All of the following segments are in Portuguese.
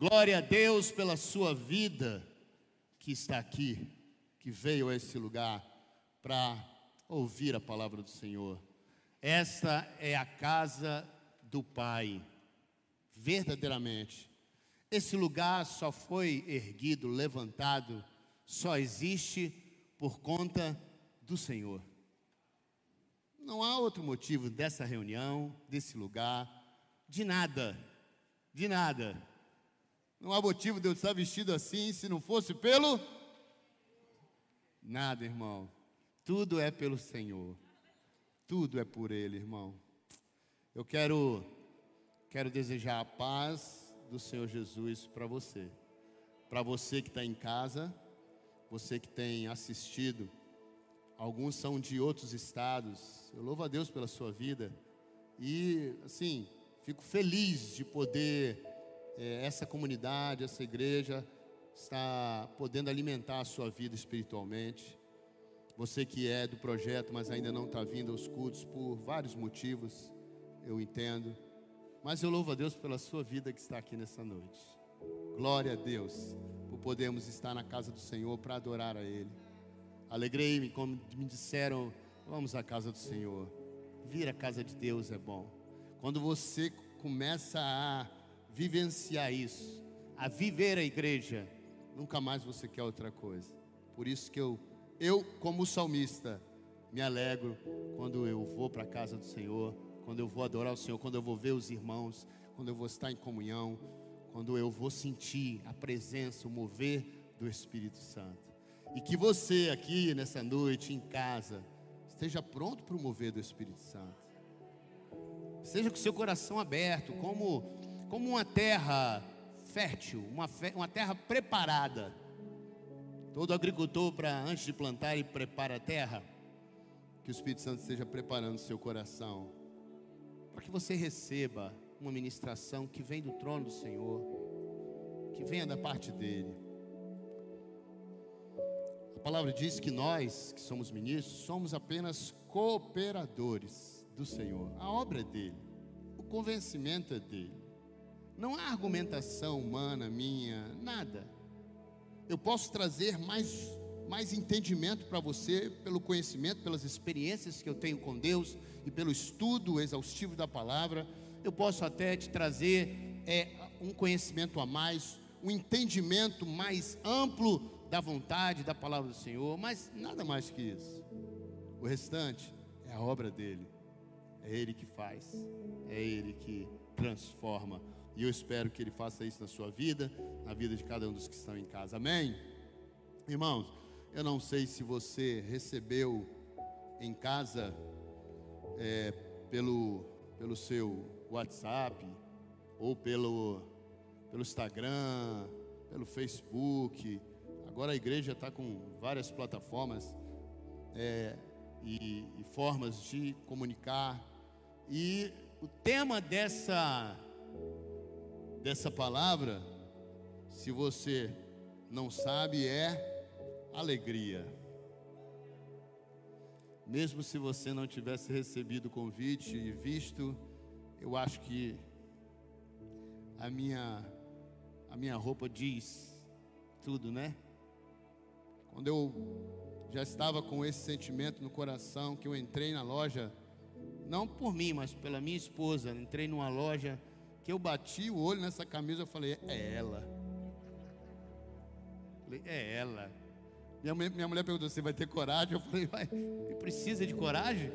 Glória a Deus pela sua vida que está aqui, que veio a esse lugar para ouvir a palavra do Senhor. Esta é a casa do Pai, verdadeiramente. Esse lugar só foi erguido, levantado, só existe por conta do Senhor. Não há outro motivo dessa reunião, desse lugar, de nada, de nada. Não há motivo de eu estar vestido assim se não fosse pelo. Nada, irmão. Tudo é pelo Senhor. Tudo é por Ele, irmão. Eu quero, quero desejar a paz do Senhor Jesus para você. Para você que está em casa, você que tem assistido. Alguns são de outros estados. Eu louvo a Deus pela sua vida. E, assim, fico feliz de poder é, essa comunidade, essa igreja está podendo alimentar a sua vida espiritualmente. Você que é do projeto, mas ainda não está vindo aos cultos por vários motivos, eu entendo. Mas eu louvo a Deus pela sua vida que está aqui nessa noite. Glória a Deus por podermos estar na casa do Senhor para adorar a Ele. Alegrei-me, como me disseram, vamos à casa do Senhor. Vir à casa de Deus é bom. Quando você começa a vivenciar isso, a viver a igreja, nunca mais você quer outra coisa. Por isso que eu, eu como salmista, me alegro quando eu vou para a casa do Senhor, quando eu vou adorar o Senhor, quando eu vou ver os irmãos, quando eu vou estar em comunhão, quando eu vou sentir a presença, o mover do Espírito Santo. E que você aqui nessa noite, em casa, esteja pronto para o mover do Espírito Santo. Seja com seu coração aberto, como como uma terra fértil, uma, uma terra preparada. Todo agricultor, para antes de plantar, ele prepara a terra. Que o Espírito Santo esteja preparando o seu coração, para que você receba uma ministração que vem do trono do Senhor, que venha da parte dele. A palavra diz que nós, que somos ministros, somos apenas cooperadores do Senhor. A obra é dele, o convencimento é dele. Não há argumentação humana minha, nada. Eu posso trazer mais, mais entendimento para você pelo conhecimento, pelas experiências que eu tenho com Deus e pelo estudo exaustivo da palavra. Eu posso até te trazer é, um conhecimento a mais, um entendimento mais amplo da vontade da palavra do Senhor, mas nada mais que isso. O restante é a obra dele. É ele que faz, é ele que transforma e eu espero que Ele faça isso na sua vida, na vida de cada um dos que estão em casa. Amém? Irmãos, eu não sei se você recebeu em casa é, pelo, pelo seu WhatsApp ou pelo, pelo Instagram, pelo Facebook. Agora a igreja está com várias plataformas é, e, e formas de comunicar. E o tema dessa dessa palavra, se você não sabe, é alegria. Mesmo se você não tivesse recebido o convite e visto, eu acho que a minha a minha roupa diz tudo, né? Quando eu já estava com esse sentimento no coração, que eu entrei na loja, não por mim, mas pela minha esposa, entrei numa loja que eu bati o olho nessa camisa, eu falei, é ela. Falei, é ela. Minha, minha mulher perguntou, você vai ter coragem? Eu falei, vai, precisa de coragem?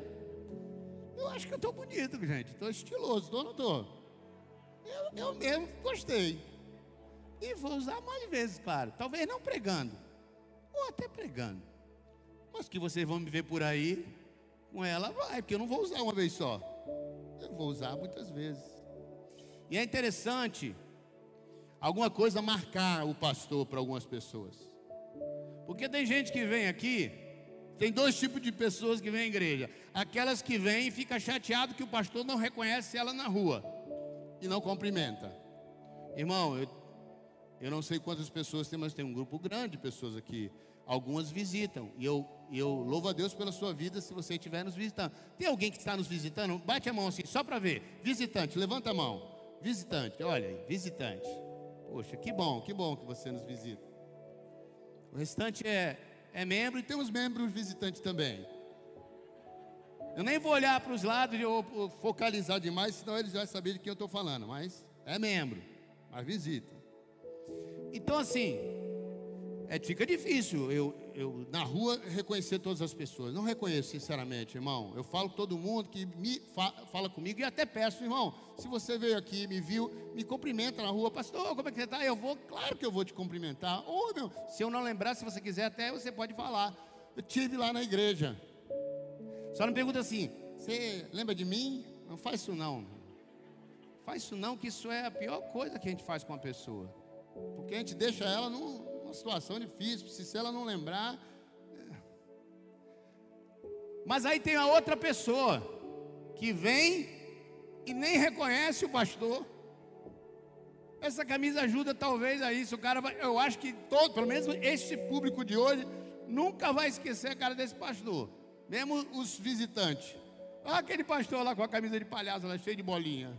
Eu acho que eu estou bonito, gente. Estou estiloso, estou ou não estou? Eu, eu mesmo gostei. E vou usar mais vezes, claro. Talvez não pregando. Ou até pregando. Mas que vocês vão me ver por aí, com ela vai, porque eu não vou usar uma vez só. Eu vou usar muitas vezes. E é interessante alguma coisa marcar o pastor para algumas pessoas. Porque tem gente que vem aqui, tem dois tipos de pessoas que vêm à igreja. Aquelas que vêm e fica chateado que o pastor não reconhece ela na rua e não cumprimenta. Irmão, eu, eu não sei quantas pessoas tem, mas tem um grupo grande de pessoas aqui. Algumas visitam. E eu, eu louvo a Deus pela sua vida se você estiver nos visitando. Tem alguém que está nos visitando? Bate a mão assim, só para ver. Visitante, levanta a mão. Visitante, olha aí, visitante. Poxa, que bom, que bom que você nos visita. O restante é, é membro e tem os membros visitantes também. Eu nem vou olhar para os lados ou focalizar demais, senão eles já sabem de quem eu estou falando, mas é membro, mas visita. Então assim, é, fica difícil eu, eu, na rua, reconhecer todas as pessoas. Não reconheço, sinceramente, irmão. Eu falo com todo mundo que me fa fala comigo e até peço, irmão, se você veio aqui, me viu, me cumprimenta na rua, pastor, como é que você está? Eu vou, claro que eu vou te cumprimentar. Ou, meu, se eu não lembrar, se você quiser, até você pode falar. Eu tive lá na igreja. Só não pergunta assim, você lembra de mim? Não faz isso não. Faz isso não, que isso é a pior coisa que a gente faz com uma pessoa. Porque a gente deixa ela num, numa situação difícil, se ela não lembrar. É. Mas aí tem a outra pessoa que vem e nem reconhece o pastor. Essa camisa ajuda talvez a isso. O cara vai, eu acho que todo, pelo menos esse público de hoje, nunca vai esquecer a cara desse pastor. Mesmo os visitantes. Olha aquele pastor lá com a camisa de palhaço, lá cheia de bolinha.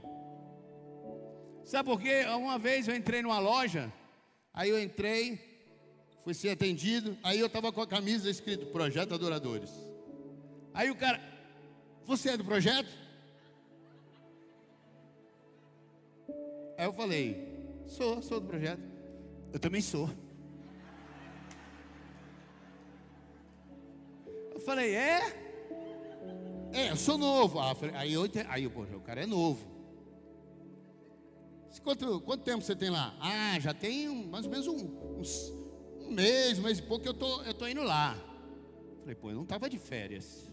Sabe por quê? Uma vez eu entrei numa loja, aí eu entrei, fui ser atendido, aí eu estava com a camisa escrito Projeto Adoradores. Aí o cara, você é do projeto? Aí eu falei, sou, sou do projeto. Eu também sou. Eu falei, é? É, eu sou novo. Ah, aí eu, aí o cara é novo. Quanto, quanto tempo você tem lá? Ah, já tem mais ou menos um, uns um mês, um mês e pouco eu tô, eu tô indo lá. Falei, pô, eu não estava de férias.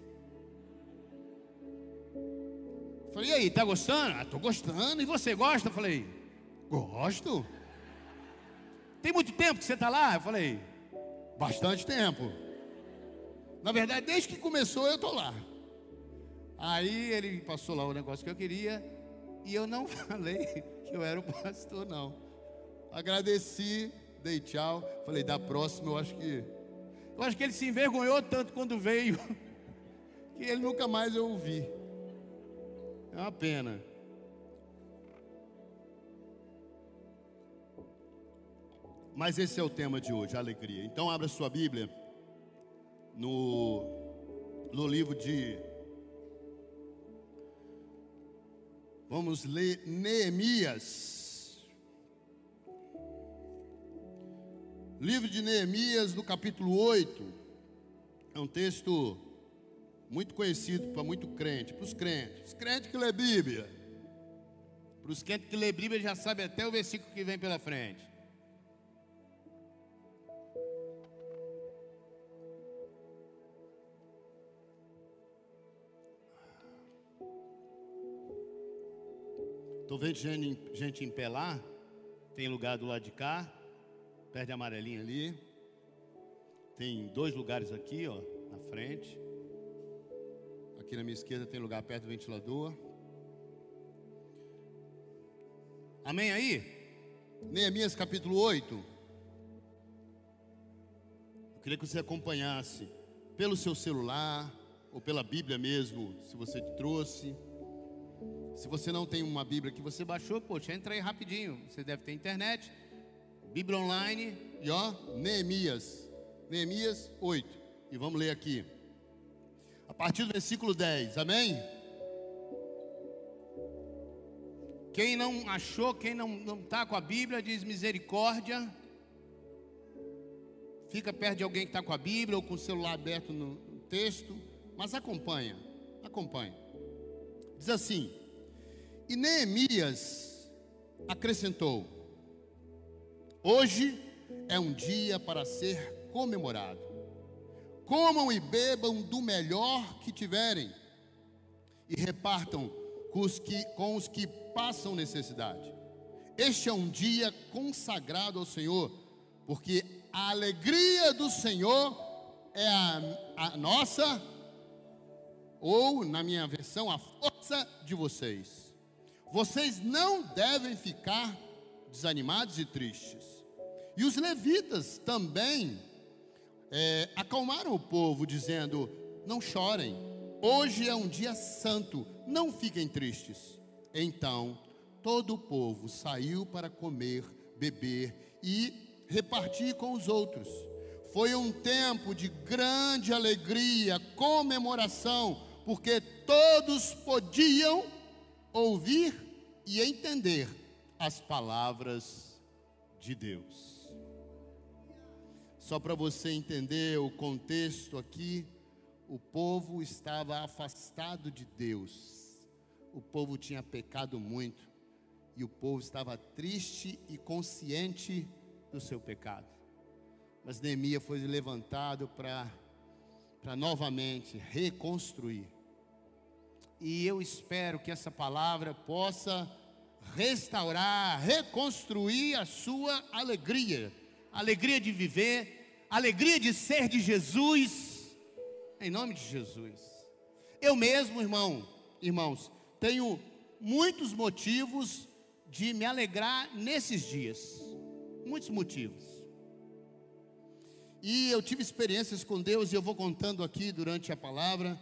Falei, e aí, tá gostando? Ah, tô gostando. E você gosta? Falei, gosto. Tem muito tempo que você está lá? Eu falei, bastante tempo. Na verdade, desde que começou eu tô lá. Aí ele passou lá o negócio que eu queria e eu não falei que eu era o pastor, não. Agradeci dei tchau. Falei, da próxima eu acho que. Eu acho que ele se envergonhou tanto quando veio, que ele nunca mais eu ouvi. É uma pena. Mas esse é o tema de hoje, alegria. Então abra sua Bíblia no, no livro de. Vamos ler Neemias. Livro de Neemias, no capítulo 8, é um texto muito conhecido para muito crente, para os crentes, os crentes que lê Bíblia. Para os crentes que lê Bíblia já sabe até o versículo que vem pela frente. Estou vendo gente, gente tem lugar do lado de cá. Perde a amarelinha ali. Tem dois lugares aqui, ó, na frente. Aqui na minha esquerda tem lugar perto do ventilador. Amém aí? Neemias capítulo 8. Eu queria que você acompanhasse pelo seu celular ou pela Bíblia mesmo, se você trouxe. Se você não tem uma Bíblia que você baixou, poxa, entra aí rapidinho. Você deve ter internet. Bíblia online e ó, Neemias. Neemias 8. E vamos ler aqui. A partir do versículo 10. Amém? Quem não achou, quem não está com a Bíblia, diz misericórdia. Fica perto de alguém que está com a Bíblia ou com o celular aberto no texto. Mas acompanha, acompanha. Diz assim: E Neemias acrescentou: Hoje é um dia para ser comemorado. Comam e bebam do melhor que tiverem e repartam com os que, com os que passam necessidade. Este é um dia consagrado ao Senhor, porque a alegria do Senhor é a, a nossa, ou na minha versão, a força de vocês. Vocês não devem ficar desanimados e tristes e os levitas também é, acalmaram o povo, dizendo: Não chorem, hoje é um dia santo, não fiquem tristes. Então todo o povo saiu para comer beber e repartir com os outros. Foi um tempo de grande alegria, comemoração, porque todos podiam ouvir e entender as palavras de Deus. Só para você entender o contexto aqui, o povo estava afastado de Deus, o povo tinha pecado muito, e o povo estava triste e consciente do seu pecado. Mas Neemias foi levantado para novamente reconstruir. E eu espero que essa palavra possa restaurar, reconstruir a sua alegria, alegria de viver, alegria de ser de Jesus, em nome de Jesus. Eu mesmo, irmão, irmãos, tenho muitos motivos de me alegrar nesses dias, muitos motivos. E eu tive experiências com Deus e eu vou contando aqui durante a palavra.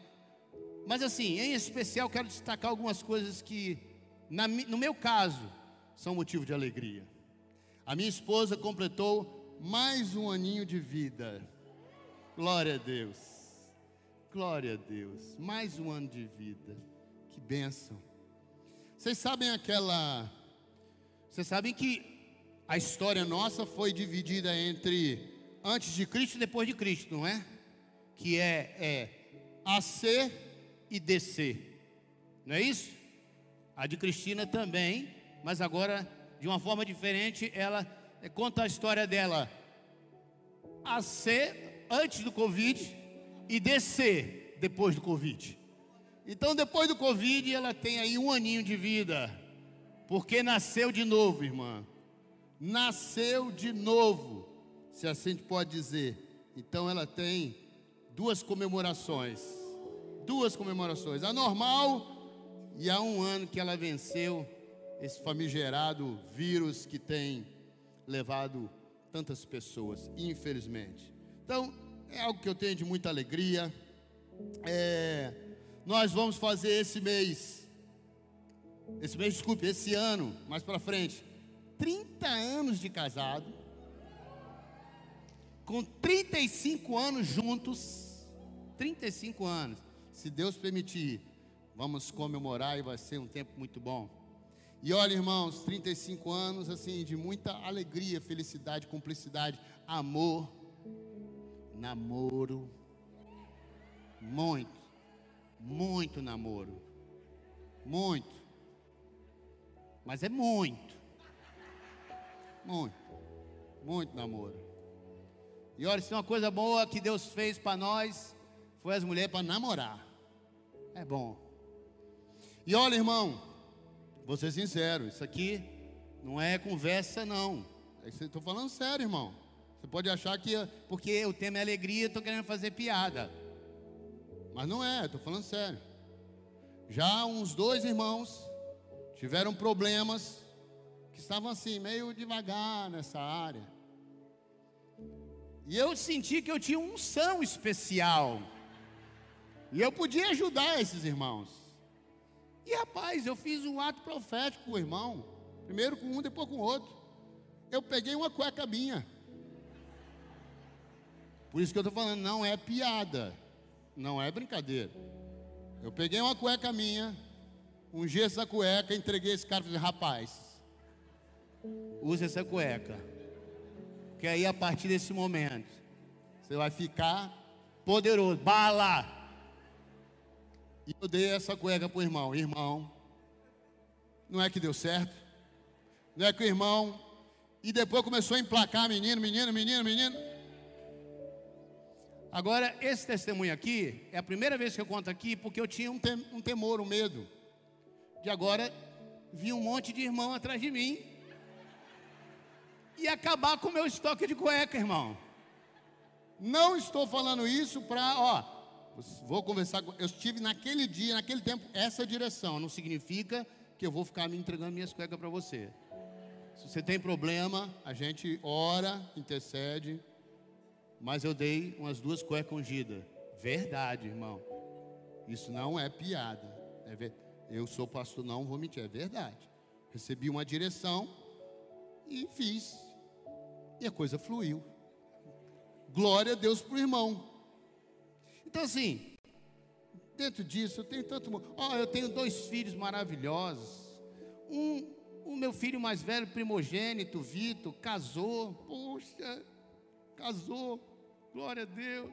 Mas assim, em especial quero destacar algumas coisas que na, no meu caso, são motivo de alegria. A minha esposa completou mais um aninho de vida. Glória a Deus. Glória a Deus. Mais um ano de vida. Que bênção. Vocês sabem aquela. Vocês sabem que a história nossa foi dividida entre antes de Cristo e depois de Cristo, não é? Que é, é AC e DC. Não é isso? A de Cristina também, mas agora de uma forma diferente, ela eh, conta a história dela a ser antes do Covid e descer depois do Covid. Então, depois do Covid, ela tem aí um aninho de vida, porque nasceu de novo, irmã. Nasceu de novo, se assim pode dizer. Então, ela tem duas comemorações. Duas comemorações. A normal e há um ano que ela venceu esse famigerado vírus que tem levado tantas pessoas, infelizmente. Então, é algo que eu tenho de muita alegria. É, nós vamos fazer esse mês, esse mês, desculpe, esse ano, mais para frente, 30 anos de casado, com 35 anos juntos, 35 anos, se Deus permitir, Vamos comemorar e vai ser um tempo muito bom. E olha, irmãos, 35 anos assim de muita alegria, felicidade, cumplicidade, amor, namoro. Muito, muito namoro. Muito. Mas é muito. Muito. Muito namoro. E olha, se uma coisa boa que Deus fez para nós foi as mulheres para namorar. É bom. E olha, irmão, vou ser sincero, isso aqui não é conversa, não. Estou falando sério, irmão. Você pode achar que, porque o tema é alegria, estou querendo fazer piada. Mas não é, estou falando sério. Já uns dois irmãos tiveram problemas que estavam assim, meio devagar nessa área. E eu senti que eu tinha um unção especial. E eu podia ajudar esses irmãos. E rapaz, eu fiz um ato profético com o irmão. Primeiro com um, depois com o outro. Eu peguei uma cueca minha. Por isso que eu estou falando, não é piada. Não é brincadeira. Eu peguei uma cueca minha, gesso essa cueca, entreguei esse cara e falei, rapaz, use essa cueca. Que aí a partir desse momento, você vai ficar poderoso. Bala! E eu dei essa cueca para o irmão. Irmão, não é que deu certo? Não é que o irmão. E depois começou a emplacar menino, menino, menino, menino. Agora, esse testemunho aqui é a primeira vez que eu conto aqui porque eu tinha um, tem, um temor, um medo. De agora vir um monte de irmão atrás de mim e acabar com o meu estoque de cueca, irmão. Não estou falando isso para, Vou conversar. Eu estive naquele dia, naquele tempo, essa direção. Não significa que eu vou ficar me entregando minhas cuecas para você. Se você tem problema, a gente ora, intercede. Mas eu dei umas duas cuecas ungidas. Verdade, irmão. Isso não é piada. É ver... Eu sou pastor, não vou mentir, é verdade. Recebi uma direção e fiz. E a coisa fluiu. Glória a Deus para o irmão. Então, assim, dentro disso, eu tenho tanto. Ó, oh, eu tenho dois filhos maravilhosos. Um, o meu filho mais velho, primogênito, Vitor, casou. Poxa, casou. Glória a Deus.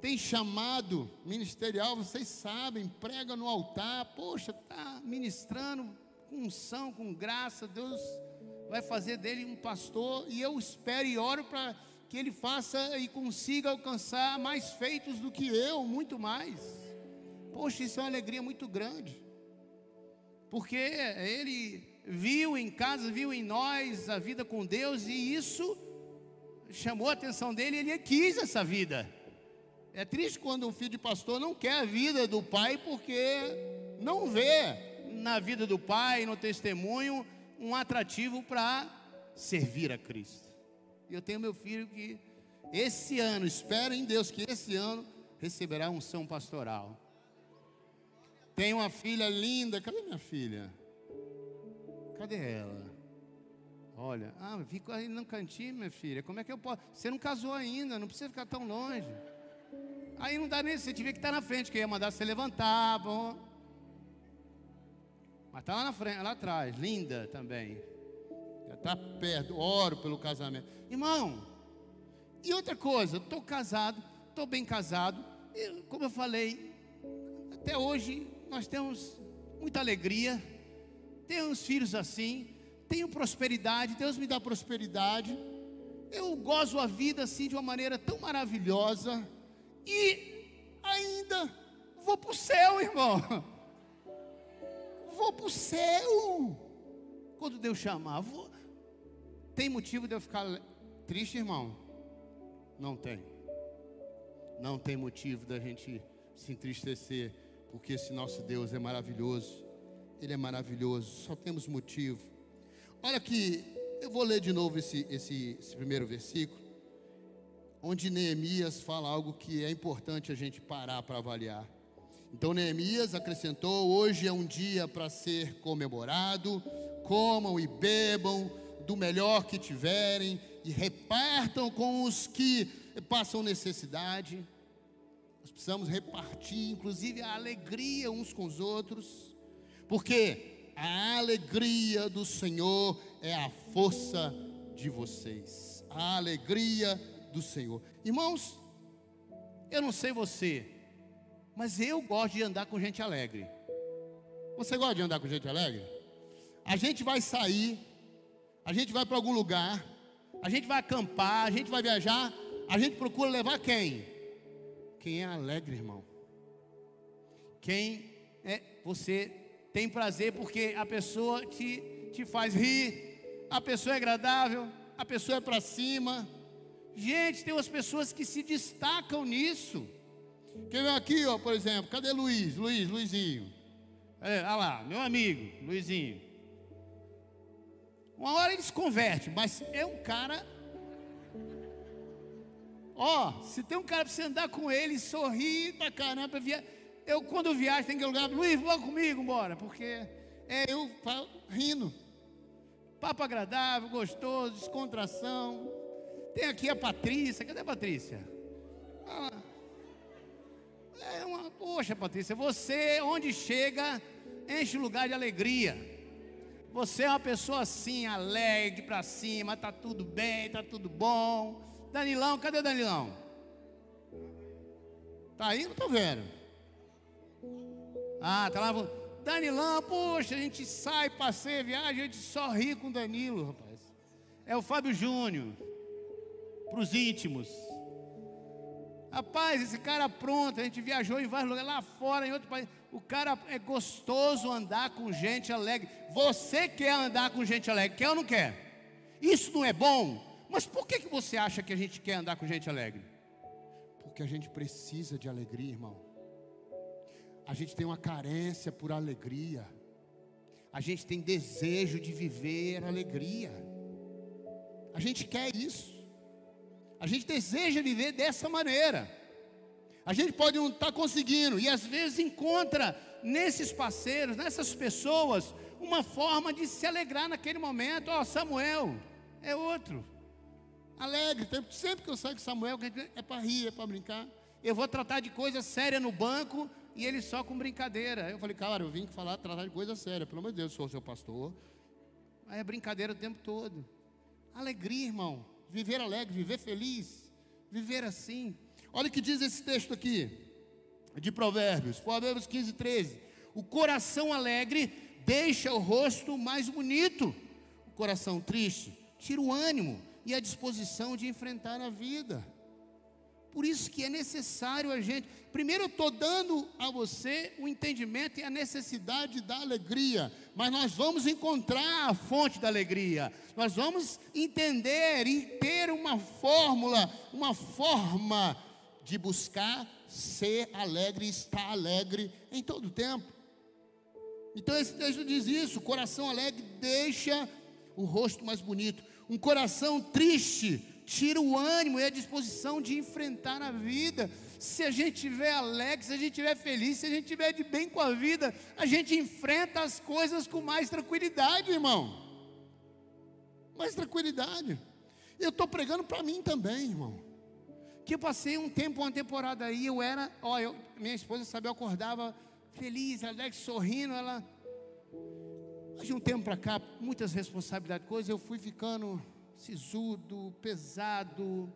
Tem chamado ministerial, vocês sabem, prega no altar. Poxa, está ministrando com unção, com graça. Deus vai fazer dele um pastor. E eu espero e oro para que ele faça e consiga alcançar mais feitos do que eu, muito mais. Poxa, isso é uma alegria muito grande. Porque ele viu em casa, viu em nós a vida com Deus e isso chamou a atenção dele, ele quis essa vida. É triste quando um filho de pastor não quer a vida do pai porque não vê na vida do pai, no testemunho, um atrativo para servir a Cristo. E eu tenho meu filho que esse ano, espero em Deus que esse ano receberá São pastoral. Tenho uma filha linda, cadê minha filha? Cadê ela? Olha, ah, fico aí no cantinho, minha filha. Como é que eu posso? Você não casou ainda, não precisa ficar tão longe. Aí não dá nem, você tiver que estar na frente, que ia mandar você levantar, bom. Mas está lá na frente, lá atrás, linda também. Está perto, oro pelo casamento. Irmão, e outra coisa, estou casado, estou bem casado. E, como eu falei, até hoje nós temos muita alegria. Temos filhos assim, tenho prosperidade, Deus me dá prosperidade. Eu gozo a vida assim de uma maneira tão maravilhosa. E ainda vou para o céu, irmão. Vou para o céu. Quando Deus chamar, vou... tem motivo de eu ficar Triste, irmão? Não tem. Não tem motivo da gente se entristecer, porque esse nosso Deus é maravilhoso. Ele é maravilhoso, só temos motivo. Olha que eu vou ler de novo esse, esse, esse primeiro versículo, onde Neemias fala algo que é importante a gente parar para avaliar. Então Neemias acrescentou: hoje é um dia para ser comemorado, comam e bebam do melhor que tiverem e repartam com os que passam necessidade. Nós precisamos repartir, inclusive, a alegria uns com os outros, porque a alegria do Senhor é a força de vocês. A alegria do Senhor. Irmãos, eu não sei você, mas eu gosto de andar com gente alegre. Você gosta de andar com gente alegre? A gente vai sair, a gente vai para algum lugar, a gente vai acampar, a gente vai viajar, a gente procura levar quem? Quem é alegre, irmão. Quem é você tem prazer porque a pessoa te, te faz rir, a pessoa é agradável, a pessoa é para cima. Gente, tem umas pessoas que se destacam nisso. Quem vem aqui, ó, por exemplo, cadê Luiz? Luiz, Luizinho. É, olha lá, meu amigo, Luizinho. Uma hora ele se converte, mas é um cara. Ó, se tem um cara para você andar com ele, sorrir pra caramba, via... eu quando viajo tem que lugar, Luiz, vamos comigo, bora, porque é eu rindo. Papo agradável, gostoso, descontração. Tem aqui a Patrícia, cadê a Patrícia? Ah, é uma, poxa, Patrícia, você onde chega, enche o lugar de alegria. Você é uma pessoa assim, alegre para cima, tá tudo bem, tá tudo bom. Danilão, cadê Danilão? Tá aí, não tô vendo. Ah, tá lá. Danilão, poxa, a gente sai, passeia, viaja, a gente só ri com o Danilo, rapaz. É o Fábio Júnior. Para os íntimos. Rapaz, esse cara pronto, a gente viajou em vários lugares, lá fora, em outro país. O cara é gostoso andar com gente alegre. Você quer andar com gente alegre, quer ou não quer? Isso não é bom? Mas por que, que você acha que a gente quer andar com gente alegre? Porque a gente precisa de alegria, irmão. A gente tem uma carência por alegria. A gente tem desejo de viver alegria. A gente quer isso. A gente deseja viver dessa maneira. A gente pode não estar tá conseguindo, e às vezes encontra nesses parceiros, nessas pessoas, uma forma de se alegrar naquele momento. Ó, oh, Samuel é outro. Alegre, sempre que eu saio com Samuel, é para rir, é para brincar. Eu vou tratar de coisa séria no banco e ele só com brincadeira. Eu falei, cara, eu vim falar, tratar de coisa séria, pelo amor de Deus, sou seu pastor. Aí é brincadeira o tempo todo. Alegria, irmão. Viver alegre, viver feliz, viver assim. Olha o que diz esse texto aqui, de Provérbios, Provérbios 15, 13. O coração alegre deixa o rosto mais bonito. O coração triste tira o ânimo e a disposição de enfrentar a vida. Por isso que é necessário a gente. Primeiro, eu estou dando a você o entendimento e a necessidade da alegria, mas nós vamos encontrar a fonte da alegria. Nós vamos entender e ter uma fórmula, uma forma de buscar ser alegre, estar alegre em todo o tempo. Então esse texto diz isso: o coração alegre deixa o rosto mais bonito, um coração triste tira o ânimo e a disposição de enfrentar a vida. Se a gente estiver alegre, se a gente estiver feliz, se a gente estiver de bem com a vida, a gente enfrenta as coisas com mais tranquilidade, irmão. Mais tranquilidade. Eu estou pregando para mim também, irmão. Que eu passei um tempo, uma temporada aí, eu era, ó, eu, minha esposa sabia, eu acordava feliz, alegre, sorrindo, ela. De um tempo para cá, muitas responsabilidades, coisas, eu fui ficando sisudo, pesado.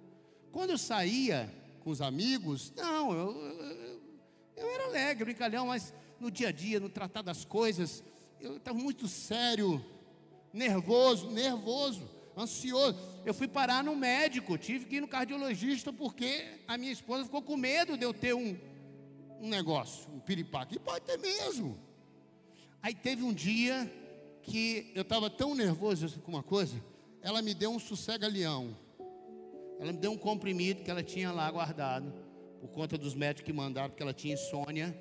Quando eu saía com os amigos, não, eu, eu, eu era alegre, brincalhão, mas no dia a dia, no tratar das coisas, eu estava muito sério, nervoso, nervoso, ansioso. Eu fui parar no médico, tive que ir no cardiologista porque a minha esposa ficou com medo de eu ter um, um negócio, um piripaque. Pode ter mesmo. Aí teve um dia que eu estava tão nervoso com uma coisa, ela me deu um sossega-leão. Ela me deu um comprimido que ela tinha lá guardado, por conta dos médicos que mandaram, porque ela tinha insônia,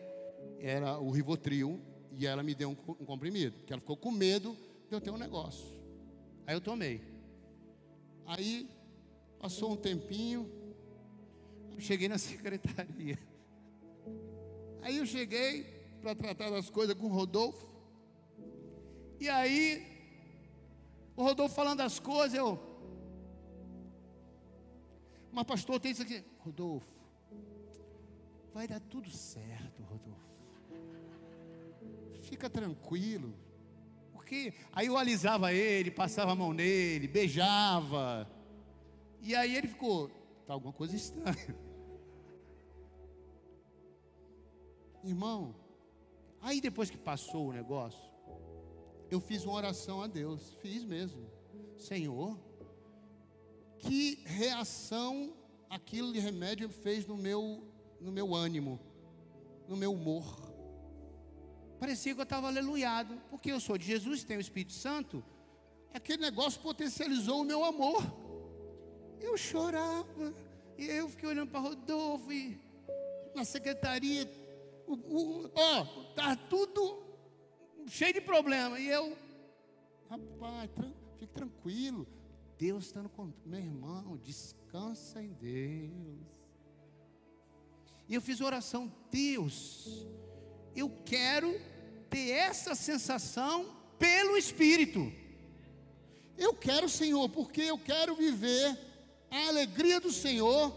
era o Rivotril, e ela me deu um, um comprimido, porque ela ficou com medo de eu ter um negócio. Aí eu tomei. Aí passou um tempinho, cheguei na secretaria. Aí eu cheguei para tratar das coisas com o Rodolfo. E aí o Rodolfo falando as coisas, eu. Mas pastor, tem isso aqui. Rodolfo, vai dar tudo certo, Rodolfo. Fica tranquilo. Porque aí eu alisava ele, passava a mão nele, beijava. E aí ele ficou, tá alguma coisa estranha. Irmão, aí depois que passou o negócio, eu fiz uma oração a Deus, fiz mesmo. Senhor, que reação aquilo de remédio fez no meu, no meu ânimo, no meu humor. Parecia que eu estava aleluiado, porque eu sou de Jesus, tenho o Espírito Santo. Aquele negócio potencializou o meu amor. Eu chorava, e eu fiquei olhando para Rodolfo, e na secretaria, ó, tá tudo cheio de problema. E eu, rapaz, fique tranquilo. Deus está no controle. Meu irmão, descansa em Deus. E eu fiz oração, Deus, eu quero ter essa sensação pelo Espírito. Eu quero, Senhor, porque eu quero viver a alegria do Senhor,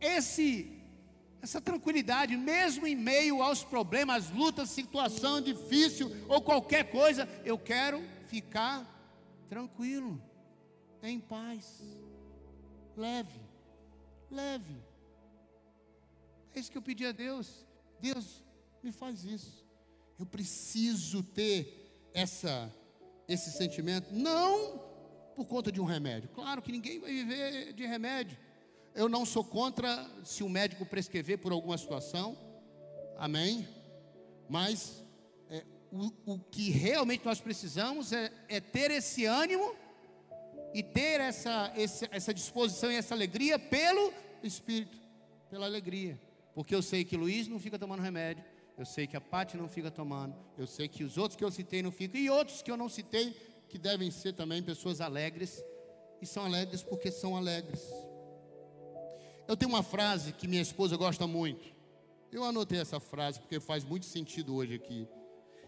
esse essa tranquilidade, mesmo em meio aos problemas, lutas, situação difícil ou qualquer coisa, eu quero ficar tranquilo, em paz, leve, leve. É isso que eu pedi a Deus. Deus, me faz isso. Eu preciso ter essa esse sentimento, não por conta de um remédio. Claro que ninguém vai viver de remédio. Eu não sou contra se o médico prescrever por alguma situação, amém? Mas é, o, o, que realmente nós precisamos é, é ter esse ânimo e ter essa, essa, disposição e essa alegria pelo Espírito, pela alegria. Porque eu sei que Luiz não fica tomando remédio, eu sei que a Pati não fica tomando, eu sei que os outros que eu citei não ficam, e outros que eu não citei, que devem ser também pessoas alegres, e são alegres porque são alegres. Eu tenho uma frase que minha esposa gosta muito. Eu anotei essa frase porque faz muito sentido hoje aqui.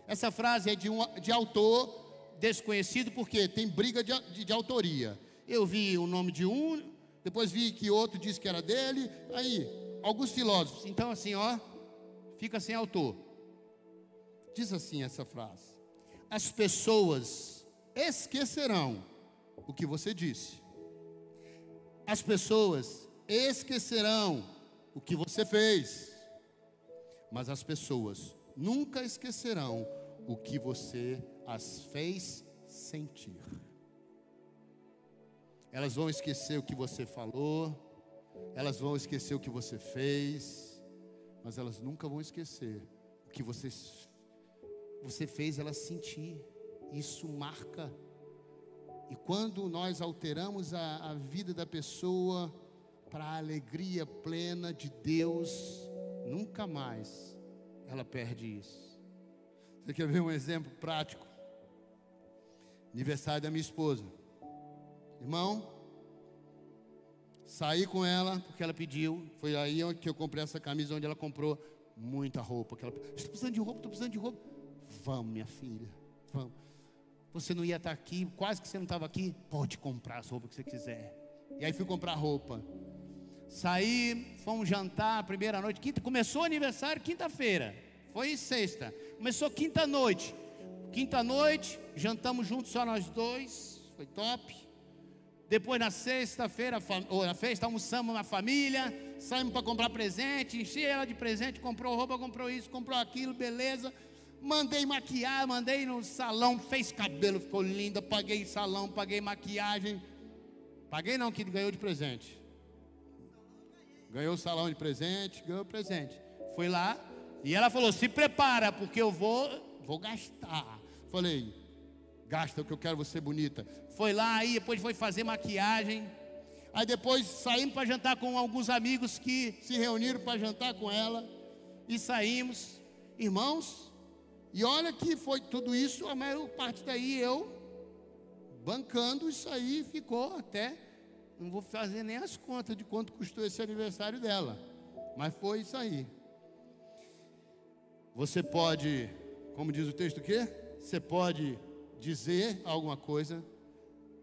Essa frase é de um de autor desconhecido porque tem briga de, de, de autoria. Eu vi o nome de um, depois vi que outro disse que era dele. Aí, alguns filósofos. Então, assim, ó, fica sem autor. Diz assim essa frase: As pessoas esquecerão o que você disse. As pessoas esquecerão o que você fez. Mas as pessoas nunca esquecerão o que você as fez sentir. Elas vão esquecer o que você falou, elas vão esquecer o que você fez, mas elas nunca vão esquecer o que você, você fez elas sentir. Isso marca. E quando nós alteramos a, a vida da pessoa para a alegria plena de Deus, nunca mais ela perde isso. Você quer ver um exemplo prático? Aniversário da minha esposa. Irmão, saí com ela porque ela pediu. Foi aí que eu comprei essa camisa onde ela comprou muita roupa. ela, estou precisando de roupa, estou precisando de roupa. Vamos, minha filha, vamos. Você não ia estar aqui, quase que você não estava aqui. Pode comprar as roupas que você quiser. E aí fui comprar roupa. Saí, fomos jantar, primeira noite, quinta, começou o aniversário quinta-feira. Foi sexta. Começou quinta noite. Quinta noite, jantamos juntos só nós dois, foi top. Depois na sexta-feira, ou na festa, almoçamos na família, saímos para comprar presente, enchi ela de presente, comprou roupa, comprou isso, comprou aquilo, beleza. Mandei maquiar, mandei no salão, fez cabelo, ficou linda, paguei salão, paguei maquiagem. Paguei não, que ganhou de presente. Ganhou o salão de presente, ganhou presente. Foi lá e ela falou: "Se prepara, porque eu vou, vou gastar". Falei: "Gasta o que eu quero você bonita". Foi lá aí, depois foi fazer maquiagem. Aí depois saímos para jantar com alguns amigos que se reuniram para jantar com ela e saímos, irmãos. E olha que foi tudo isso, a maior parte daí eu bancando isso aí ficou até não vou fazer nem as contas de quanto custou esse aniversário dela. Mas foi isso aí. Você pode, como diz o texto quê? Você pode dizer alguma coisa.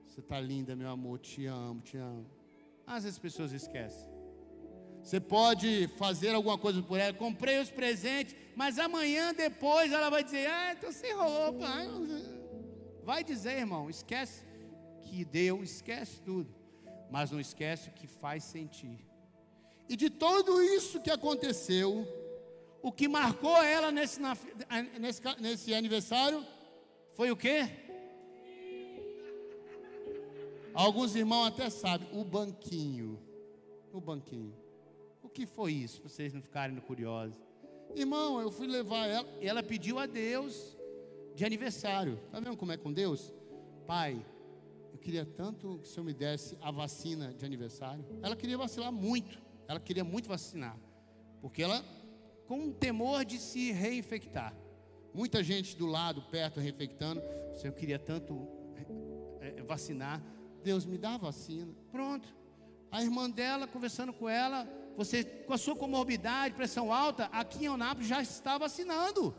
Você está linda, meu amor, te amo, te amo. Às vezes as pessoas esquecem. Você pode fazer alguma coisa por ela. Comprei os presentes, mas amanhã depois ela vai dizer: Ah, estou sem roupa. Vai dizer, irmão, esquece que deu, esquece tudo mas não esquece o que faz sentir. E de tudo isso que aconteceu, o que marcou ela nesse, nesse, nesse aniversário foi o quê? Alguns irmãos até sabem, o banquinho. O banquinho. O que foi isso, para vocês não ficarem curiosos? Irmão, eu fui levar ela, ela pediu a Deus de aniversário. Está vendo como é com Deus? Pai, queria tanto que o Senhor me desse a vacina de aniversário. Ela queria vacilar muito. Ela queria muito vacinar. Porque ela, com um temor de se reinfectar. Muita gente do lado, perto, reinfectando. O Senhor queria tanto é, vacinar. Deus me dá a vacina. Pronto. A irmã dela, conversando com ela, você com a sua comorbidade, pressão alta, aqui em Eunápolis já está vacinando.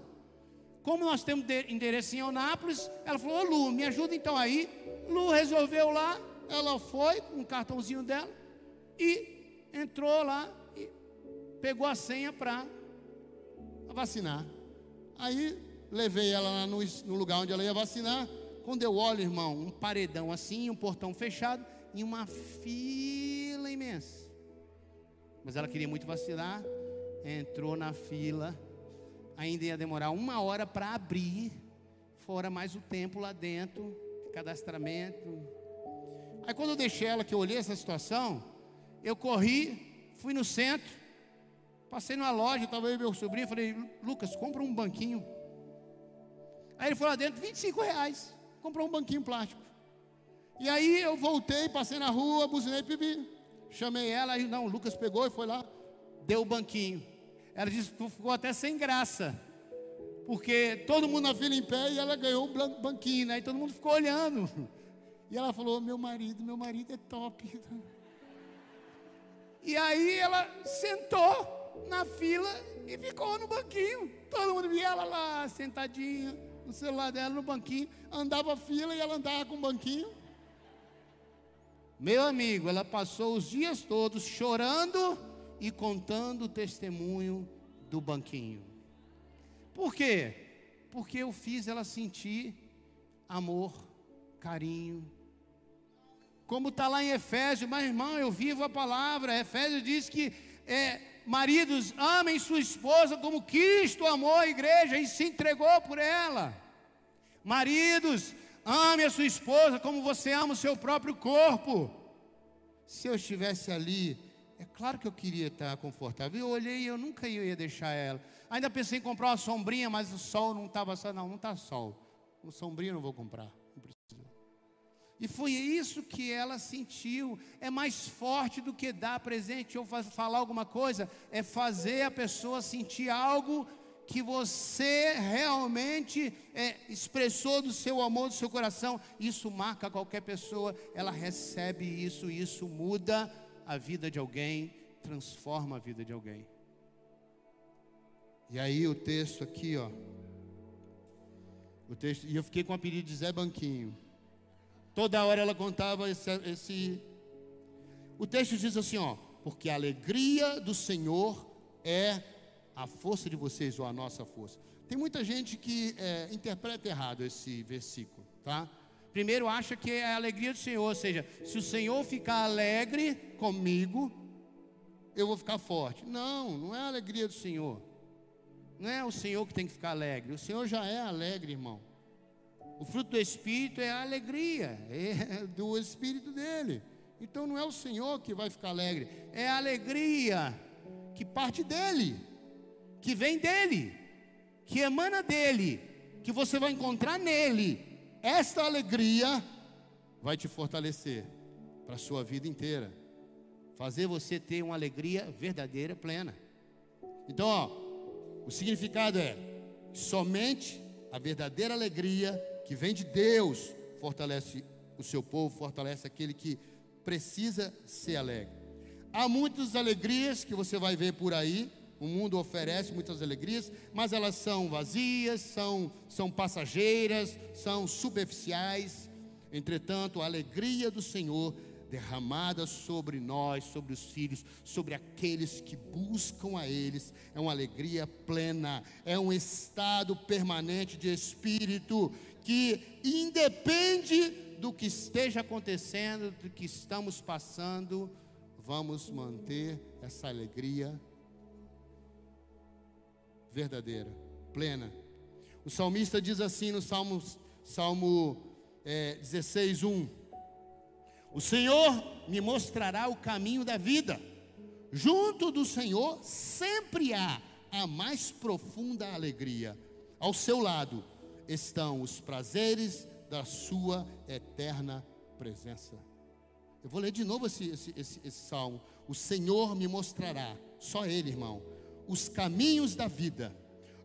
Como nós temos endereço em Eunápolis, ela falou: Ô Lu, me ajuda então aí. Lu resolveu lá, ela foi com o cartãozinho dela e entrou lá e pegou a senha para vacinar. Aí levei ela lá no, no, lugar onde ela ia vacinar. Quando eu olho, irmão, um paredão assim, um portão fechado e uma fila imensa. Mas ela queria muito vacinar, entrou na fila ainda ia demorar uma hora para abrir, fora mais o tempo lá dentro, cadastramento. Aí quando eu deixei ela, que eu olhei essa situação, eu corri, fui no centro, passei numa loja, estava e meu sobrinho, falei, Lucas, compra um banquinho. Aí ele foi lá dentro, 25 reais, comprou um banquinho plástico. E aí eu voltei, passei na rua, buzinei, pibi, chamei ela, aí não, o Lucas pegou e foi lá, deu o banquinho. Ela disse que ficou até sem graça. Porque todo mundo na fila em pé e ela ganhou o banquinho, né? E todo mundo ficou olhando. E ela falou: Meu marido, meu marido é top. E aí ela sentou. na fila e ficou no banquinho. Todo mundo via ela lá, sentadinha, no celular dela, no banquinho. Andava a fila e ela andava com o banquinho. Meu amigo, ela passou os dias todos chorando e contando o testemunho do banquinho. Por quê? Porque eu fiz ela sentir amor, carinho. Como está lá em Efésios, mas irmão, eu vivo a palavra. Efésios diz que é, maridos amem sua esposa como Cristo amou a igreja e se entregou por ela. Maridos, ame a sua esposa como você ama o seu próprio corpo. Se eu estivesse ali, é claro que eu queria estar confortável. Eu olhei e eu nunca ia deixar ela. Ainda pensei em comprar uma sombrinha, mas o sol não estava. Não, não está sol. Uma sombrinha eu não vou comprar. E foi isso que ela sentiu. É mais forte do que dar presente ou falar alguma coisa. É fazer a pessoa sentir algo que você realmente é, expressou do seu amor, do seu coração. Isso marca qualquer pessoa. Ela recebe isso. Isso muda a vida de alguém. Transforma a vida de alguém. E aí o texto aqui, ó. O texto, e eu fiquei com o apelido de Zé Banquinho. Toda hora ela contava esse, esse. O texto diz assim, ó, porque a alegria do Senhor é a força de vocês ou a nossa força. Tem muita gente que é, interpreta errado esse versículo, tá? Primeiro acha que é a alegria do Senhor, ou seja, se o Senhor ficar alegre comigo, eu vou ficar forte. Não, não é a alegria do Senhor. Não é o Senhor que tem que ficar alegre. O Senhor já é alegre, irmão. O fruto do Espírito é a alegria, é do Espírito dele. Então não é o Senhor que vai ficar alegre, é a alegria que parte dele, que vem dele, que emana dele, que você vai encontrar nele. Esta alegria vai te fortalecer para a sua vida inteira, fazer você ter uma alegria verdadeira, plena. Então, ó, o significado é somente a verdadeira alegria que vem de Deus fortalece o seu povo, fortalece aquele que precisa ser alegre. Há muitas alegrias que você vai ver por aí, o mundo oferece muitas alegrias, mas elas são vazias, são, são passageiras, são superficiais. Entretanto, a alegria do Senhor derramada sobre nós, sobre os filhos, sobre aqueles que buscam a eles, é uma alegria plena, é um estado permanente de espírito que independe do que esteja acontecendo, do que estamos passando, vamos manter essa alegria verdadeira, plena. O salmista diz assim no Salmo, Salmo é, 16, 1: O Senhor me mostrará o caminho da vida, junto do Senhor sempre há a mais profunda alegria, ao seu lado estão os prazeres da sua eterna presença. Eu vou ler de novo esse, esse, esse, esse salmo. O Senhor me mostrará, só Ele, irmão, os caminhos da vida.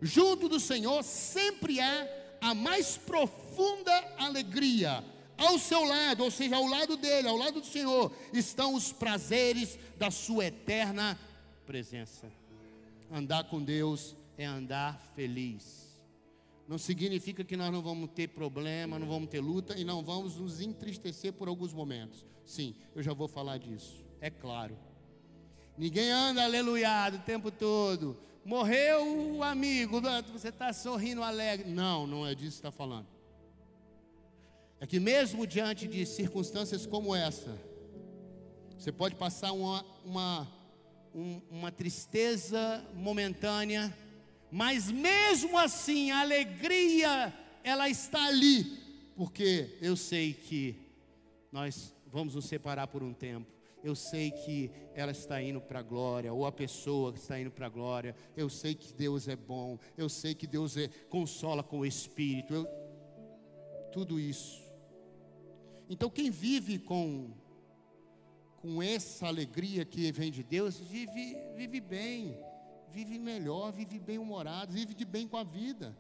Junto do Senhor sempre há a mais profunda alegria. Ao seu lado, ou seja, ao lado dele, ao lado do Senhor, estão os prazeres da sua eterna presença. Andar com Deus é andar feliz não significa que nós não vamos ter problema, não vamos ter luta e não vamos nos entristecer por alguns momentos. Sim, eu já vou falar disso, é claro. Ninguém anda aleluiado o tempo todo. Morreu o amigo, você está sorrindo alegre. Não, não é disso que está falando. É que mesmo diante de circunstâncias como essa, você pode passar uma, uma, um, uma tristeza momentânea mas mesmo assim, a alegria, ela está ali, porque eu sei que nós vamos nos separar por um tempo. Eu sei que ela está indo para a glória, ou a pessoa está indo para a glória. Eu sei que Deus é bom. Eu sei que Deus é, consola com o Espírito. Eu, tudo isso. Então, quem vive com, com essa alegria que vem de Deus, vive, vive bem vive melhor, vive bem-humorado, vive de bem com a vida.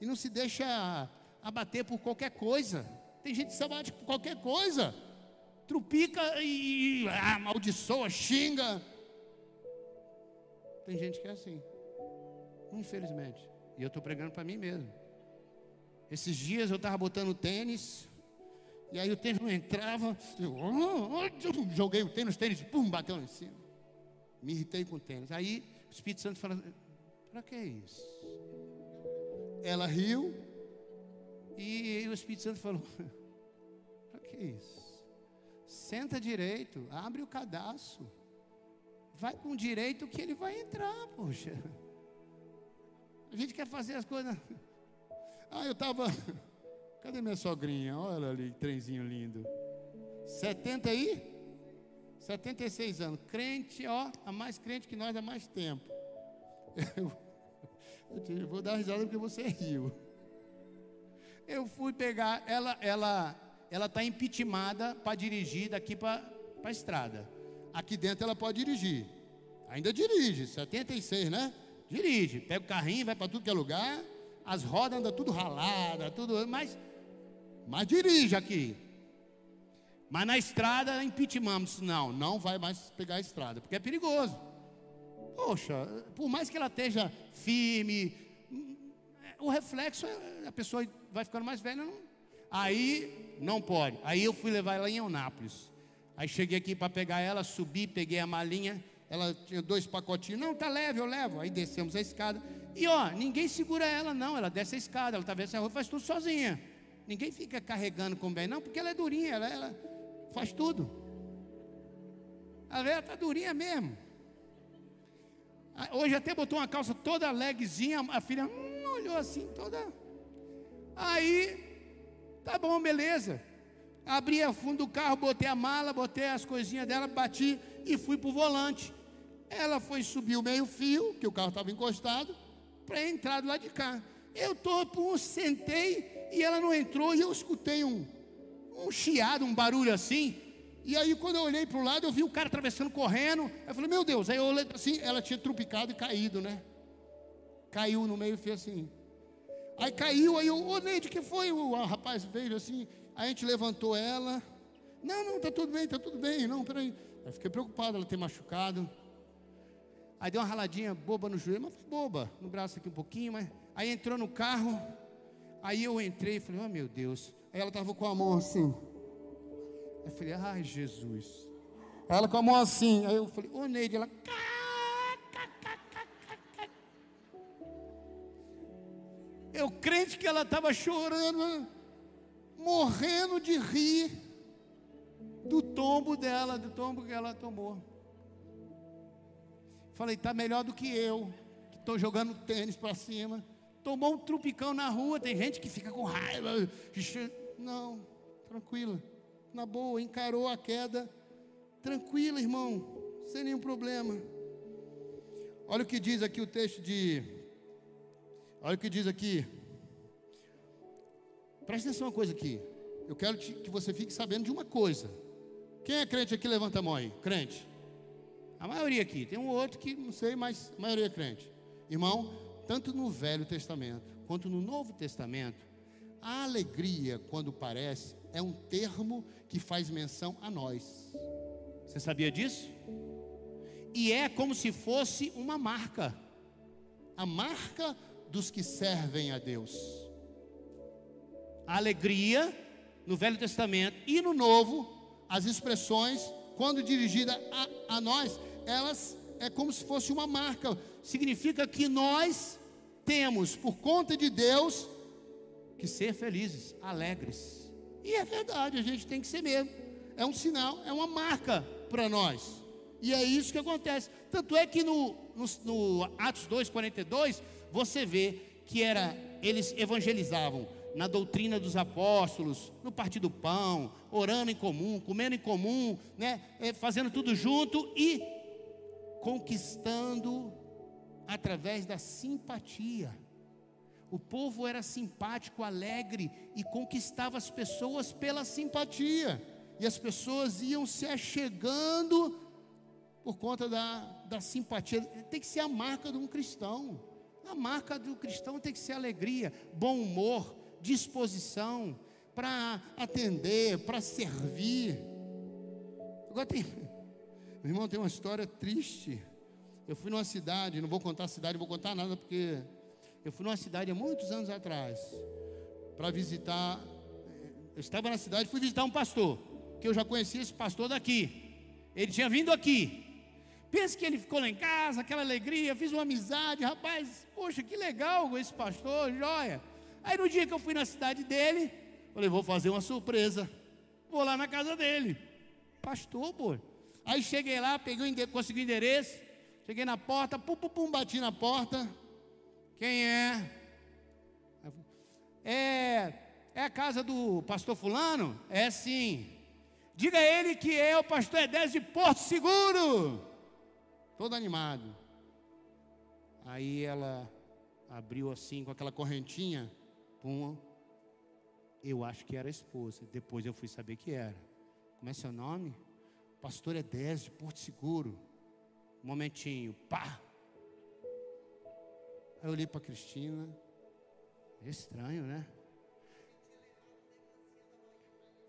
E não se deixa abater por qualquer coisa. Tem gente que se abate por qualquer coisa. Trupica e, e ah, amaldiçoa, xinga. Tem gente que é assim. Infelizmente. E eu estou pregando para mim mesmo. Esses dias eu estava botando tênis, e aí o tênis não entrava, eu, joguei o tênis, o tênis, pum, bateu lá em cima. Me irritei com o tênis. Aí o Espírito Santo fala, para que isso? Ela riu, e o Espírito Santo falou, para que isso? Senta direito, abre o cadastro. Vai com direito que ele vai entrar, poxa. A gente quer fazer as coisas. Ah, eu estava. Cadê minha sogrinha? Olha ali, trenzinho lindo. 70 aí? 76 anos. Crente, ó, a mais crente que nós há mais tempo. Eu, eu vou dar risada porque você riu. Eu fui pegar, ela, ela, ela está impeachmentada para dirigir daqui para a estrada. Aqui dentro ela pode dirigir. Ainda dirige, 76, né? Dirige, pega o carrinho, vai para tudo que é lugar, as rodas andam tudo ralada, tudo, mas, mas dirige aqui. Mas na estrada impeachmentamos, não, não vai mais pegar a estrada, porque é perigoso. Poxa, por mais que ela esteja firme, o reflexo é, a pessoa vai ficando mais velha, não, aí não pode. Aí eu fui levar ela em Eunápolis. Aí cheguei aqui para pegar ela, subi, peguei a malinha, ela tinha dois pacotinhos. Não, tá leve, eu levo. Aí descemos a escada. E ó, ninguém segura ela, não. Ela desce a escada, ela atravessa a rua, faz tudo sozinha. Ninguém fica carregando com bem, não, porque ela é durinha, ela, ela faz tudo. A velha tá durinha mesmo. Ah, hoje até botou uma calça toda legzinha, a filha hum, olhou assim, toda. Aí, tá bom, beleza. Abri a fundo do carro, botei a mala, botei as coisinhas dela, bati e fui para o volante. Ela foi subir o meio-fio, que o carro estava encostado, para entrar do lado de cá. Eu pum, sentei e ela não entrou e eu escutei um, um chiado, um barulho assim. E aí, quando eu olhei para o lado, eu vi o cara atravessando, correndo. Eu falei, meu Deus. Aí eu olhei assim, ela tinha trupicado e caído, né? Caiu no meio e fez assim. Aí caiu, aí eu, ô Neide, que foi? O rapaz veio assim, a gente levantou ela. Não, não, tá tudo bem, tá tudo bem. Não, peraí. Eu fiquei preocupado ela ter machucado. Aí deu uma raladinha boba no joelho, mas foi boba, no braço aqui um pouquinho, mas. Aí entrou no carro. Aí eu entrei e falei, oh meu Deus. Aí ela estava com a mão assim. Eu falei, ai Jesus. Ela com a mão assim. Aí eu falei, ô Neide, ela. Eu crente que ela estava chorando, morrendo de rir do tombo dela, do tombo que ela tomou. Falei, tá melhor do que eu, que estou jogando tênis para cima. Tomou um trupicão na rua, tem gente que fica com raiva. Não, tranquila, na boa, encarou a queda, tranquila, irmão, sem nenhum problema. Olha o que diz aqui o texto de. Olha o que diz aqui. Presta atenção uma coisa aqui. Eu quero que você fique sabendo de uma coisa. Quem é crente aqui? Levanta a mão aí. Crente. A maioria aqui. Tem um outro que não sei, mas a maioria é crente. Irmão, tanto no Velho Testamento quanto no Novo Testamento, a alegria, quando parece, é um termo que faz menção a nós. Você sabia disso? E é como se fosse uma marca. A marca dos que servem a Deus. A alegria no Velho Testamento e no Novo as expressões, quando dirigida a, a nós, elas é como se fosse uma marca. Significa que nós temos, por conta de Deus, que ser felizes, alegres. E é verdade, a gente tem que ser mesmo. É um sinal, é uma marca para nós. E é isso que acontece. Tanto é que no, no, no Atos 2,42, você vê que era, eles evangelizavam na doutrina dos apóstolos, no partir do pão, orando em comum, comendo em comum, né, é, fazendo tudo junto e conquistando através da simpatia. O povo era simpático, alegre e conquistava as pessoas pela simpatia. E as pessoas iam se achegando por conta da, da simpatia. Tem que ser a marca de um cristão. A marca do cristão tem que ser alegria, bom humor, disposição para atender, para servir. Agora tem, meu irmão, tem uma história triste. eu fui numa cidade, não vou contar a cidade, não vou contar nada, porque eu fui numa cidade há muitos anos atrás, para visitar. Eu estava na cidade, fui visitar um pastor, que eu já conhecia esse pastor daqui. Ele tinha vindo aqui. Pensa que ele ficou lá em casa, aquela alegria, fiz uma amizade, rapaz, poxa, que legal esse pastor, joia. Aí no dia que eu fui na cidade dele, falei, vou fazer uma surpresa. Vou lá na casa dele. Pastor, pô. Aí cheguei lá, peguei consegui o endereço, cheguei na porta, pum, pum, pum, bati na porta. Quem é? É, é a casa do pastor fulano? É sim. Diga a ele que é o pastor Edésio de Porto Seguro. Todo animado. Aí ela abriu assim com aquela correntinha. Pum. Eu acho que era a esposa. Depois eu fui saber que era. Como é seu nome? Pastor Edésio de Porto Seguro. Um momentinho. Pá. Aí eu olhei para Cristina. É estranho, né?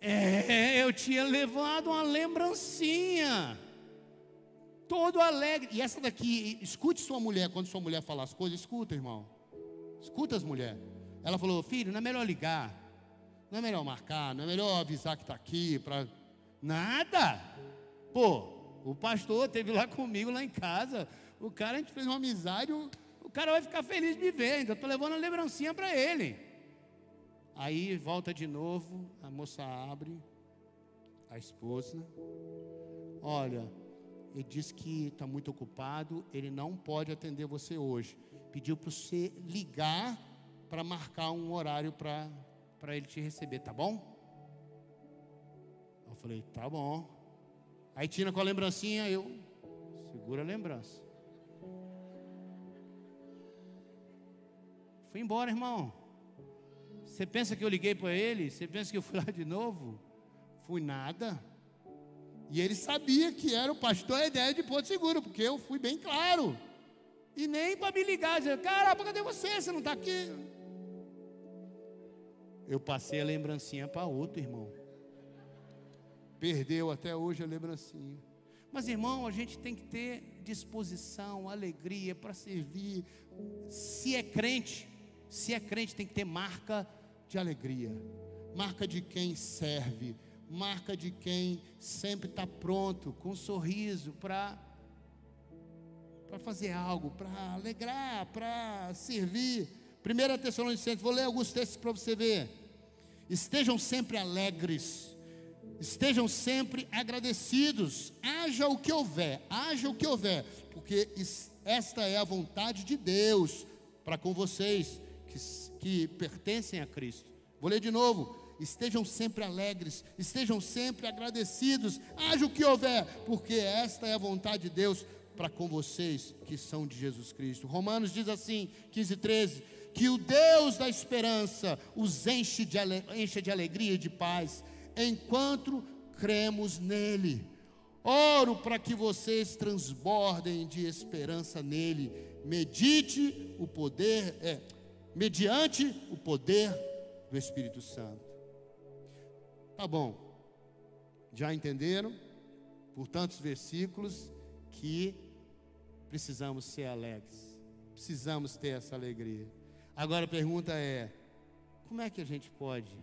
É, eu tinha levado uma lembrancinha. Todo alegre. E essa daqui, escute sua mulher, quando sua mulher falar as coisas, escuta, irmão. Escuta as mulheres. Ela falou, filho, não é melhor ligar. Não é melhor marcar, não é melhor avisar que está aqui para. Nada! Pô, o pastor teve lá comigo, lá em casa. O cara, a gente fez uma amizade, o, o cara vai ficar feliz de me ver. Então, estou levando a lembrancinha para ele. Aí volta de novo, a moça abre, a esposa. Olha, ele disse que está muito ocupado, ele não pode atender você hoje. Pediu para você ligar para marcar um horário para ele te receber, tá bom? Eu falei, tá bom. Aí tira com a lembrancinha, eu segura a lembrança. Fui embora, irmão. Você pensa que eu liguei para ele? Você pensa que eu fui lá de novo? Fui nada. E ele sabia que era o pastor ideia de Porto Seguro, porque eu fui bem claro. E nem para me ligar, dizer, caramba, cadê você? Você não está aqui? Eu passei a lembrancinha para outro irmão. Perdeu até hoje a lembrancinha. Mas irmão, a gente tem que ter disposição, alegria para servir. Se é crente, se é crente, tem que ter marca de alegria, marca de quem serve, marca de quem sempre está pronto, com um sorriso para para fazer algo, para alegrar, para servir. 1 Tessalonicenses, vou ler alguns textos para você ver. Estejam sempre alegres, estejam sempre agradecidos, haja o que houver, haja o que houver, porque esta é a vontade de Deus para com vocês que, que pertencem a Cristo. Vou ler de novo. Estejam sempre alegres, estejam sempre agradecidos, haja o que houver, porque esta é a vontade de Deus para com vocês que são de Jesus Cristo. Romanos diz assim, 15 13: que o Deus da esperança os enche de, enche de alegria e de paz, enquanto cremos nele. Oro para que vocês transbordem de esperança nele. Medite o poder, é, mediante o poder do Espírito Santo. Tá bom, já entenderam, por tantos versículos, que precisamos ser alegres, precisamos ter essa alegria. Agora a pergunta é: como é que a gente pode,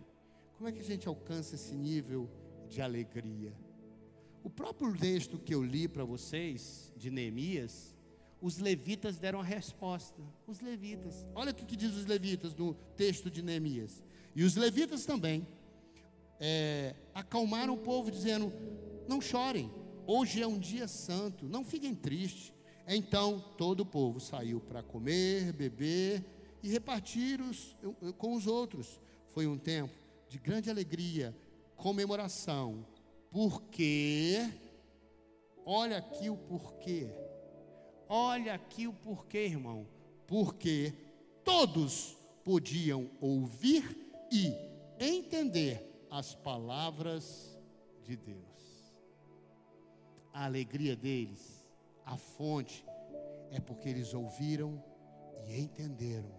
como é que a gente alcança esse nível de alegria? O próprio texto que eu li para vocês, de Neemias, os levitas deram a resposta. Os levitas. Olha o que diz os levitas no texto de Neemias. E os levitas também é, acalmaram o povo, dizendo: Não chorem, hoje é um dia santo, não fiquem tristes. Então todo o povo saiu para comer, beber e repartir os, com os outros. Foi um tempo de grande alegria, comemoração, porque, olha aqui o porquê Olha aqui o porquê, irmão. Porque todos podiam ouvir e entender as palavras de Deus. A alegria deles, a fonte, é porque eles ouviram e entenderam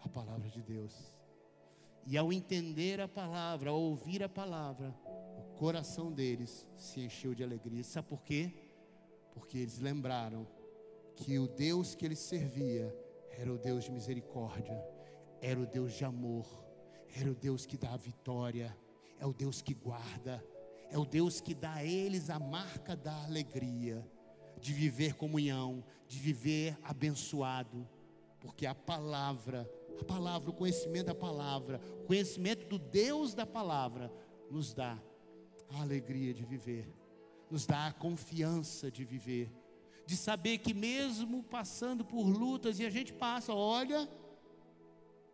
a palavra de Deus. E ao entender a palavra, ao ouvir a palavra, o coração deles se encheu de alegria. Sabe por quê? Porque eles lembraram que o Deus que ele servia era o Deus de misericórdia, era o Deus de amor, era o Deus que dá a vitória, é o Deus que guarda, é o Deus que dá a eles a marca da alegria, de viver comunhão, de viver abençoado, porque a palavra, a palavra, o conhecimento da palavra, o conhecimento do Deus da palavra, nos dá a alegria de viver, nos dá a confiança de viver, de saber que mesmo passando por lutas, e a gente passa, olha,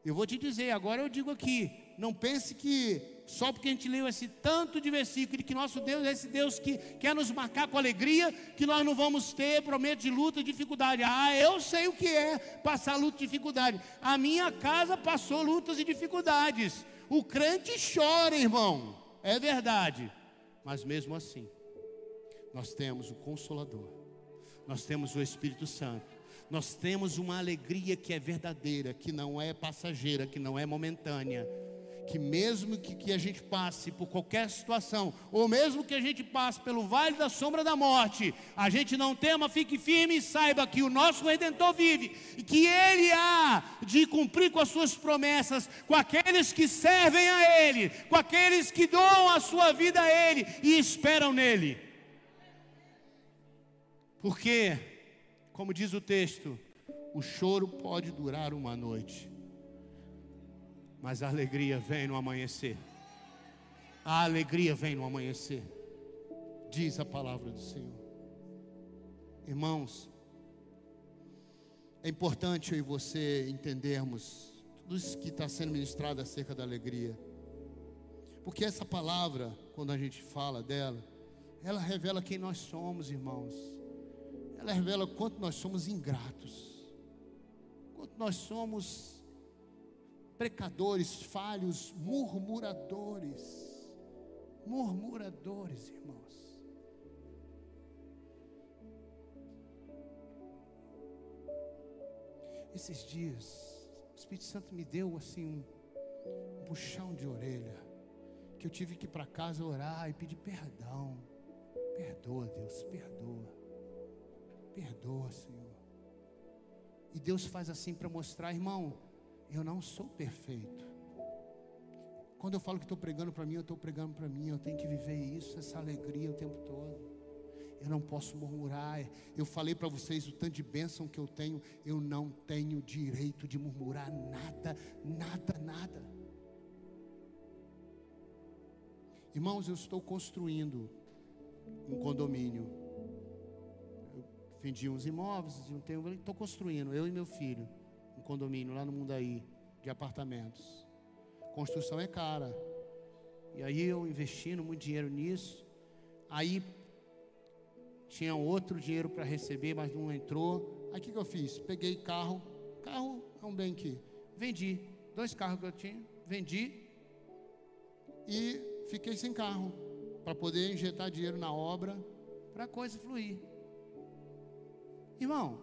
eu vou te dizer, agora eu digo aqui, não pense que só porque a gente leu esse tanto de versículo de que nosso Deus é esse Deus que quer nos marcar com alegria, que nós não vamos ter prometo de luta e dificuldade. Ah, eu sei o que é passar luta e dificuldade. A minha casa passou lutas e dificuldades. O crente chora, irmão. É verdade. Mas mesmo assim, nós temos o Consolador, nós temos o Espírito Santo, nós temos uma alegria que é verdadeira, que não é passageira, que não é momentânea. Que mesmo que, que a gente passe por qualquer situação, ou mesmo que a gente passe pelo vale da sombra da morte, a gente não tema, fique firme e saiba que o nosso Redentor vive, e que Ele há de cumprir com as suas promessas, com aqueles que servem a Ele, com aqueles que doam a sua vida a Ele e esperam nele. Porque como diz o texto, o choro pode durar uma noite, mas a alegria vem no amanhecer. A alegria vem no amanhecer, diz a palavra do Senhor. Irmãos, é importante eu e você entendermos tudo isso que está sendo ministrado acerca da alegria, porque essa palavra, quando a gente fala dela, ela revela quem nós somos, irmãos ela revela quanto nós somos ingratos, quanto nós somos pecadores, falhos, murmuradores, murmuradores, irmãos. Esses dias, o Espírito Santo me deu assim um, puxão de orelha, que eu tive que ir para casa orar e pedir perdão. Perdoa, Deus, perdoa. Perdoa, Senhor. E Deus faz assim para mostrar, irmão, eu não sou perfeito. Quando eu falo que estou pregando para mim, eu estou pregando para mim. Eu tenho que viver isso, essa alegria o tempo todo. Eu não posso murmurar. Eu falei para vocês o tanto de bênção que eu tenho. Eu não tenho direito de murmurar nada, nada, nada. Irmãos, eu estou construindo um condomínio vendi uns imóveis, estou construindo, eu e meu filho, um condomínio lá no Mundaí, de apartamentos. Construção é cara. E aí eu investindo muito dinheiro nisso. Aí tinha outro dinheiro para receber, mas não entrou. Aí o que, que eu fiz? Peguei carro, carro é um bem que vendi. Dois carros que eu tinha, vendi e fiquei sem carro para poder injetar dinheiro na obra para a coisa fluir. Irmão,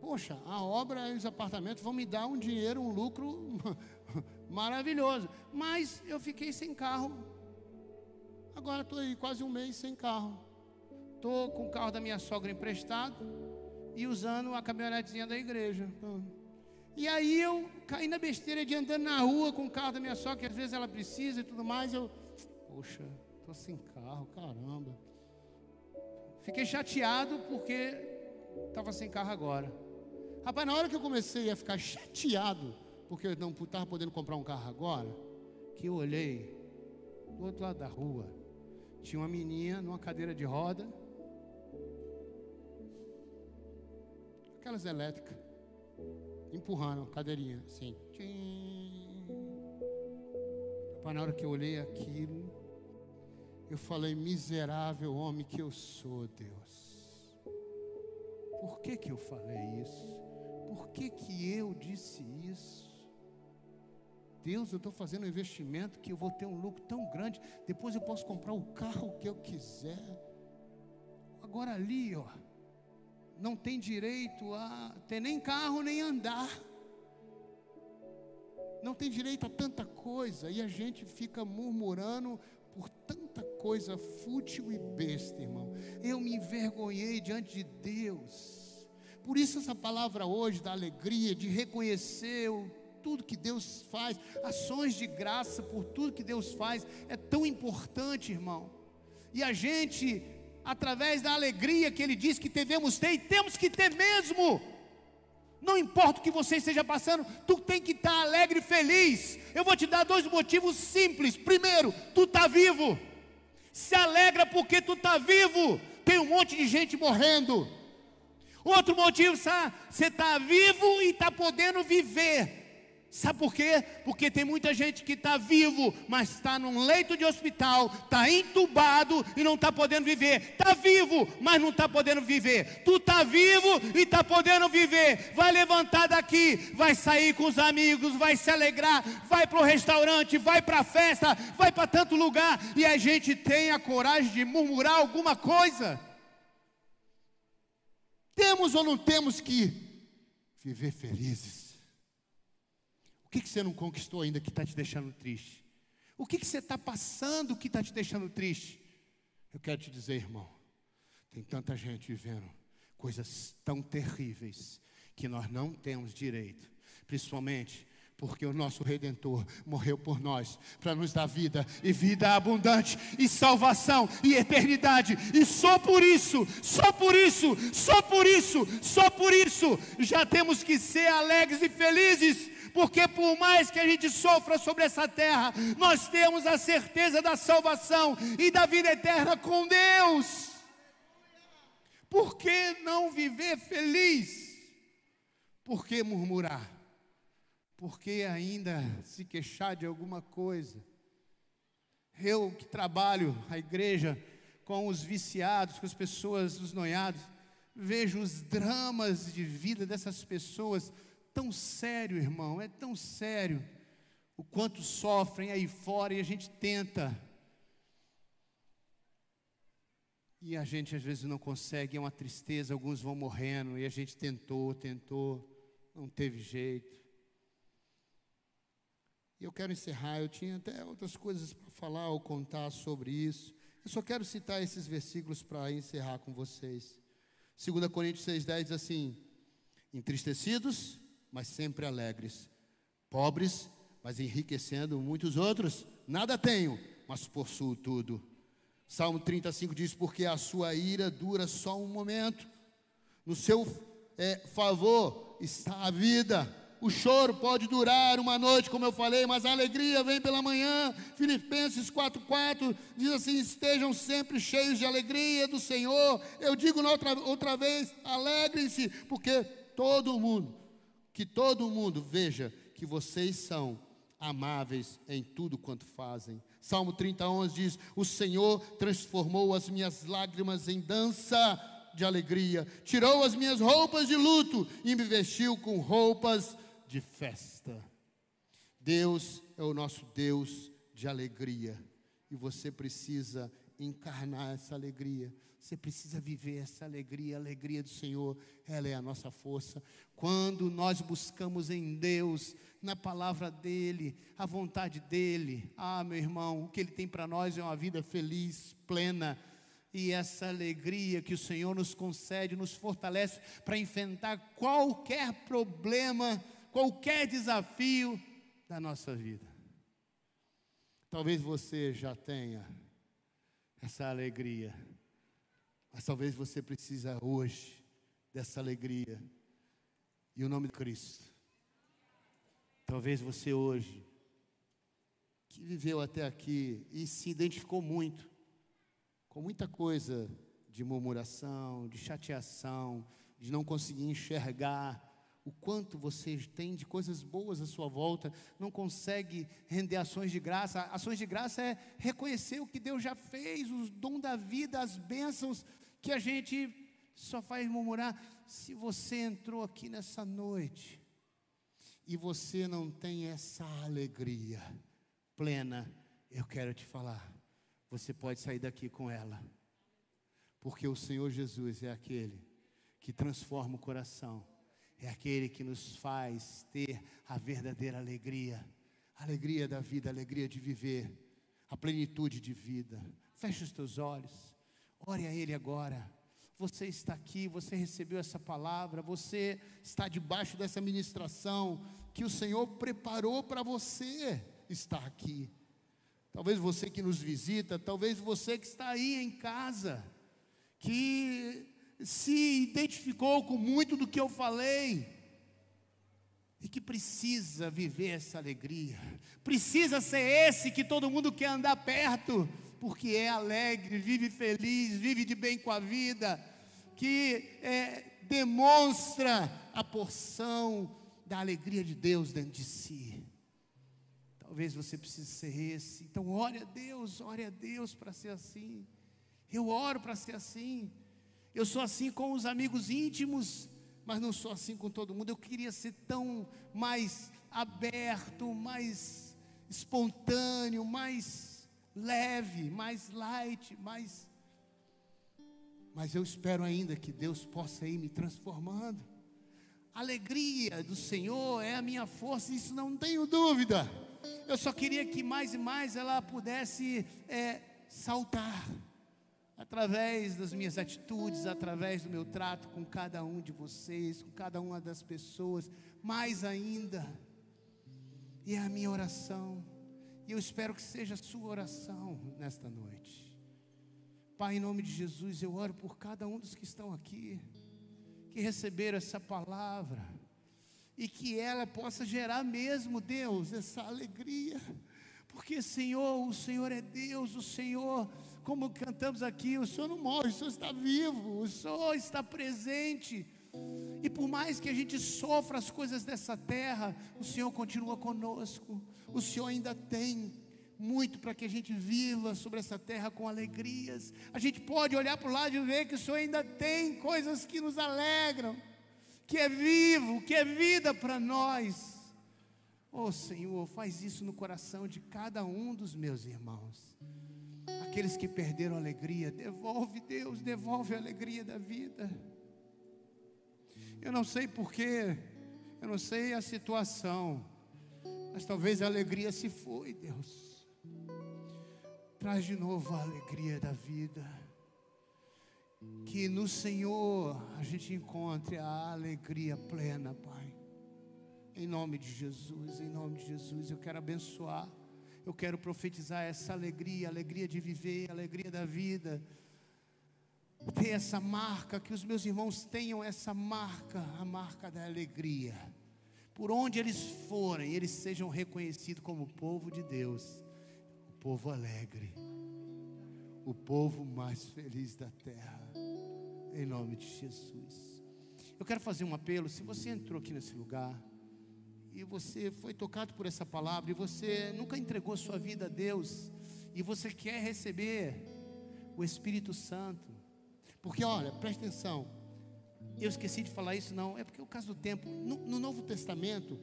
poxa, a obra e os apartamentos vão me dar um dinheiro, um lucro maravilhoso. Mas eu fiquei sem carro. Agora estou aí quase um mês sem carro. Estou com o carro da minha sogra emprestado e usando a caminhonetezinha da igreja. E aí eu caí na besteira de andando na rua com o carro da minha sogra, que às vezes ela precisa e tudo mais. Eu, poxa, estou sem carro, caramba. Fiquei chateado porque estava sem carro agora. Rapaz, na hora que eu comecei a ficar chateado, porque eu não estava podendo comprar um carro agora, que eu olhei do outro lado da rua, tinha uma menina numa cadeira de roda, aquelas elétricas, empurrando a cadeirinha, assim. Rapaz, na hora que eu olhei aquilo, eu falei, miserável homem que eu sou, Deus. Por que, que eu falei isso? Que, que eu disse isso? Deus, eu estou fazendo um investimento que eu vou ter um lucro tão grande, depois eu posso comprar o carro que eu quiser. Agora ali, ó, não tem direito a ter nem carro nem andar. Não tem direito a tanta coisa e a gente fica murmurando por tanta coisa fútil e besta, irmão. Eu me envergonhei diante de Deus Por isso essa palavra hoje da alegria, de reconhecer o, tudo que Deus faz, ações de graça por tudo que Deus faz, é tão importante, irmão. E a gente, através da alegria que Ele diz que devemos ter, e temos que ter mesmo. Não importa o que você esteja passando, tu tem que estar alegre e feliz. Eu vou te dar dois motivos simples. Primeiro, tu está vivo. Se alegra porque tu está vivo. Tem um monte de gente morrendo. Outro motivo, você está vivo e está podendo viver. Sabe por quê? Porque tem muita gente que está vivo, mas está num leito de hospital, está entubado e não está podendo viver. Está vivo, mas não está podendo viver. Tu está vivo e está podendo viver. Vai levantar daqui, vai sair com os amigos, vai se alegrar, vai para o restaurante, vai para a festa, vai para tanto lugar e a gente tem a coragem de murmurar alguma coisa. Temos ou não temos que viver felizes? O que, que você não conquistou ainda que está te deixando triste? O que, que você está passando que está te deixando triste? Eu quero te dizer, irmão, tem tanta gente vivendo coisas tão terríveis que nós não temos direito, principalmente porque o nosso Redentor morreu por nós, para nos dar vida e vida abundante, e salvação e eternidade, e só por isso, só por isso, só por isso, só por isso, já temos que ser alegres e felizes, porque por mais que a gente sofra sobre essa terra, nós temos a certeza da salvação e da vida eterna com Deus. Por que não viver feliz? Por que murmurar? Por que ainda se queixar de alguma coisa? Eu que trabalho a igreja com os viciados, com as pessoas, os noiados, vejo os dramas de vida dessas pessoas tão sério, irmão, é tão sério o quanto sofrem aí fora e a gente tenta. E a gente às vezes não consegue, é uma tristeza, alguns vão morrendo e a gente tentou, tentou, não teve jeito. E eu quero encerrar, eu tinha até outras coisas para falar ou contar sobre isso. Eu só quero citar esses versículos para encerrar com vocês. 2 Coríntios 6,10 diz assim: Entristecidos, mas sempre alegres, pobres, mas enriquecendo muitos outros. Nada tenho, mas possuo tudo. Salmo 35 diz: Porque a sua ira dura só um momento, no seu é, favor está a vida. O choro pode durar uma noite, como eu falei, mas a alegria vem pela manhã. Filipenses 4,4 diz assim: Estejam sempre cheios de alegria do Senhor. Eu digo outra, outra vez: alegrem-se, porque todo mundo que todo mundo veja que vocês são amáveis em tudo quanto fazem. Salmo 30, 11 diz: O Senhor transformou as minhas lágrimas em dança de alegria, tirou as minhas roupas de luto e me vestiu com roupas de festa. Deus é o nosso Deus de alegria e você precisa encarnar essa alegria. Você precisa viver essa alegria, a alegria do Senhor, ela é a nossa força. Quando nós buscamos em Deus, na palavra dEle, a vontade dEle, ah, meu irmão, o que Ele tem para nós é uma vida feliz, plena, e essa alegria que o Senhor nos concede, nos fortalece para enfrentar qualquer problema, qualquer desafio da nossa vida. Talvez você já tenha essa alegria mas talvez você precisa hoje dessa alegria. E o nome de Cristo. Talvez você hoje, que viveu até aqui e se identificou muito, com muita coisa de murmuração, de chateação, de não conseguir enxergar o quanto você tem de coisas boas à sua volta, não consegue render ações de graça. Ações de graça é reconhecer o que Deus já fez, os dom da vida, as bênçãos que a gente só faz murmurar. Se você entrou aqui nessa noite e você não tem essa alegria plena, eu quero te falar, você pode sair daqui com ela, porque o Senhor Jesus é aquele que transforma o coração, é aquele que nos faz ter a verdadeira alegria, a alegria da vida, a alegria de viver, a plenitude de vida. Feche os teus olhos. Ore a Ele agora. você está aqui, você recebeu essa palavra, você está debaixo dessa ministração que o Senhor preparou para você estar aqui. Talvez você que nos visita, talvez você que está aí em casa, que se identificou com muito do que eu falei e que precisa viver essa alegria, precisa ser esse que todo mundo quer andar perto, porque é alegre, vive feliz, vive de bem com a vida, que é, demonstra a porção da alegria de Deus dentro de si. Talvez você precise ser esse. Então, ore a Deus, ore a Deus para ser assim. Eu oro para ser assim. Eu sou assim com os amigos íntimos, mas não sou assim com todo mundo. Eu queria ser tão mais aberto, mais espontâneo, mais leve, mais light, mais. Mas eu espero ainda que Deus possa ir me transformando. A alegria do Senhor é a minha força, isso não tenho dúvida. Eu só queria que mais e mais ela pudesse é, saltar através das minhas atitudes, através do meu trato com cada um de vocês, com cada uma das pessoas, mais ainda. E é a minha oração, e eu espero que seja a sua oração nesta noite. Pai, em nome de Jesus, eu oro por cada um dos que estão aqui, que receberam essa palavra, e que ela possa gerar mesmo, Deus, essa alegria, porque Senhor, o Senhor é Deus, o Senhor como cantamos aqui, o Senhor não morre, o Senhor está vivo, o Senhor está presente. E por mais que a gente sofra as coisas dessa terra, o Senhor continua conosco. O Senhor ainda tem muito para que a gente viva sobre essa terra com alegrias. A gente pode olhar para o lado e ver que o Senhor ainda tem coisas que nos alegram, que é vivo, que é vida para nós. Oh Senhor, faz isso no coração de cada um dos meus irmãos aqueles que perderam a alegria. Devolve, Deus, devolve a alegria da vida. Eu não sei porquê, eu não sei a situação, mas talvez a alegria se foi, Deus. Traz de novo a alegria da vida. Que no Senhor a gente encontre a alegria plena, Pai. Em nome de Jesus, em nome de Jesus, eu quero abençoar eu quero profetizar essa alegria, alegria de viver, alegria da vida. Ter essa marca, que os meus irmãos tenham essa marca, a marca da alegria. Por onde eles forem, eles sejam reconhecidos como povo de Deus, o povo alegre, o povo mais feliz da terra. Em nome de Jesus. Eu quero fazer um apelo. Se você entrou aqui nesse lugar, e você foi tocado por essa palavra e você nunca entregou sua vida a Deus e você quer receber o Espírito Santo, porque olha, preste atenção, eu esqueci de falar isso, não, é porque é o caso do tempo, no, no Novo Testamento,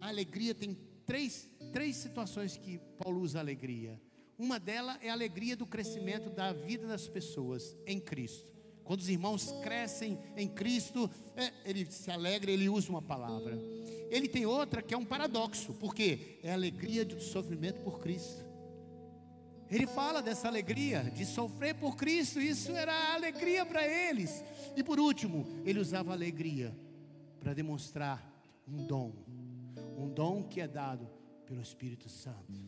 a alegria tem três, três situações que Paulo usa alegria. Uma delas é a alegria do crescimento da vida das pessoas em Cristo. Quando os irmãos crescem em Cristo, é, ele se alegra, ele usa uma palavra. Ele tem outra que é um paradoxo, porque é a alegria do sofrimento por Cristo. Ele fala dessa alegria de sofrer por Cristo, isso era alegria para eles. E por último, ele usava alegria para demonstrar um dom, um dom que é dado pelo Espírito Santo,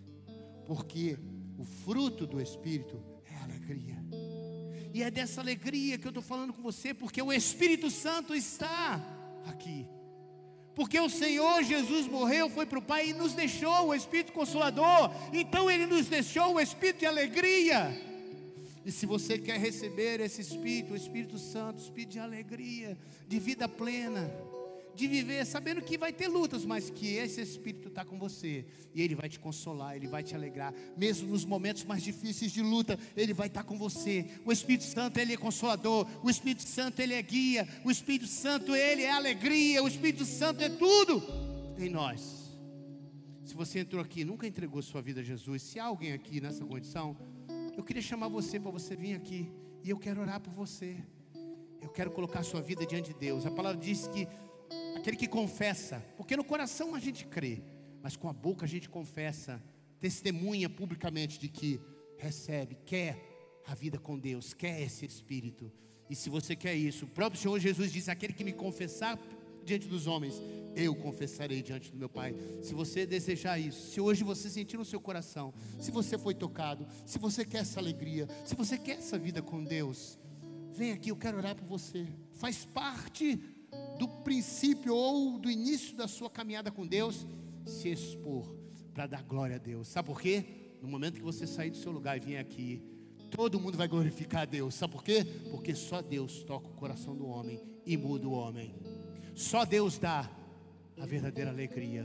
porque o fruto do Espírito é alegria. E é dessa alegria que eu estou falando com você, porque o Espírito Santo está aqui. Porque o Senhor Jesus morreu, foi para o Pai e nos deixou o Espírito Consolador. Então Ele nos deixou o Espírito de alegria. E se você quer receber esse Espírito, o Espírito Santo, Espírito de alegria, de vida plena, de viver sabendo que vai ter lutas, mas que esse Espírito está com você e Ele vai te consolar, Ele vai te alegrar, mesmo nos momentos mais difíceis de luta, Ele vai estar com você. O Espírito Santo, Ele é consolador, o Espírito Santo, Ele é guia, o Espírito Santo, Ele é alegria, o Espírito Santo é tudo em nós. Se você entrou aqui nunca entregou sua vida a Jesus, se há alguém aqui nessa condição, eu queria chamar você para você vir aqui e eu quero orar por você. Eu quero colocar sua vida diante de Deus. A palavra diz que aquele que confessa, porque no coração a gente crê, mas com a boca a gente confessa, testemunha publicamente de que recebe, quer a vida com Deus, quer esse Espírito. E se você quer isso, o próprio Senhor Jesus disse: aquele que me confessar diante dos homens, eu confessarei diante do meu Pai. Se você desejar isso, se hoje você sentir no seu coração, se você foi tocado, se você quer essa alegria, se você quer essa vida com Deus, vem aqui, eu quero orar por você. Faz parte do princípio ou do início da sua caminhada com Deus, se expor para dar glória a Deus. Sabe por quê? No momento que você sair do seu lugar e vir aqui, todo mundo vai glorificar a Deus. Sabe por quê? Porque só Deus toca o coração do homem e muda o homem. Só Deus dá a verdadeira alegria.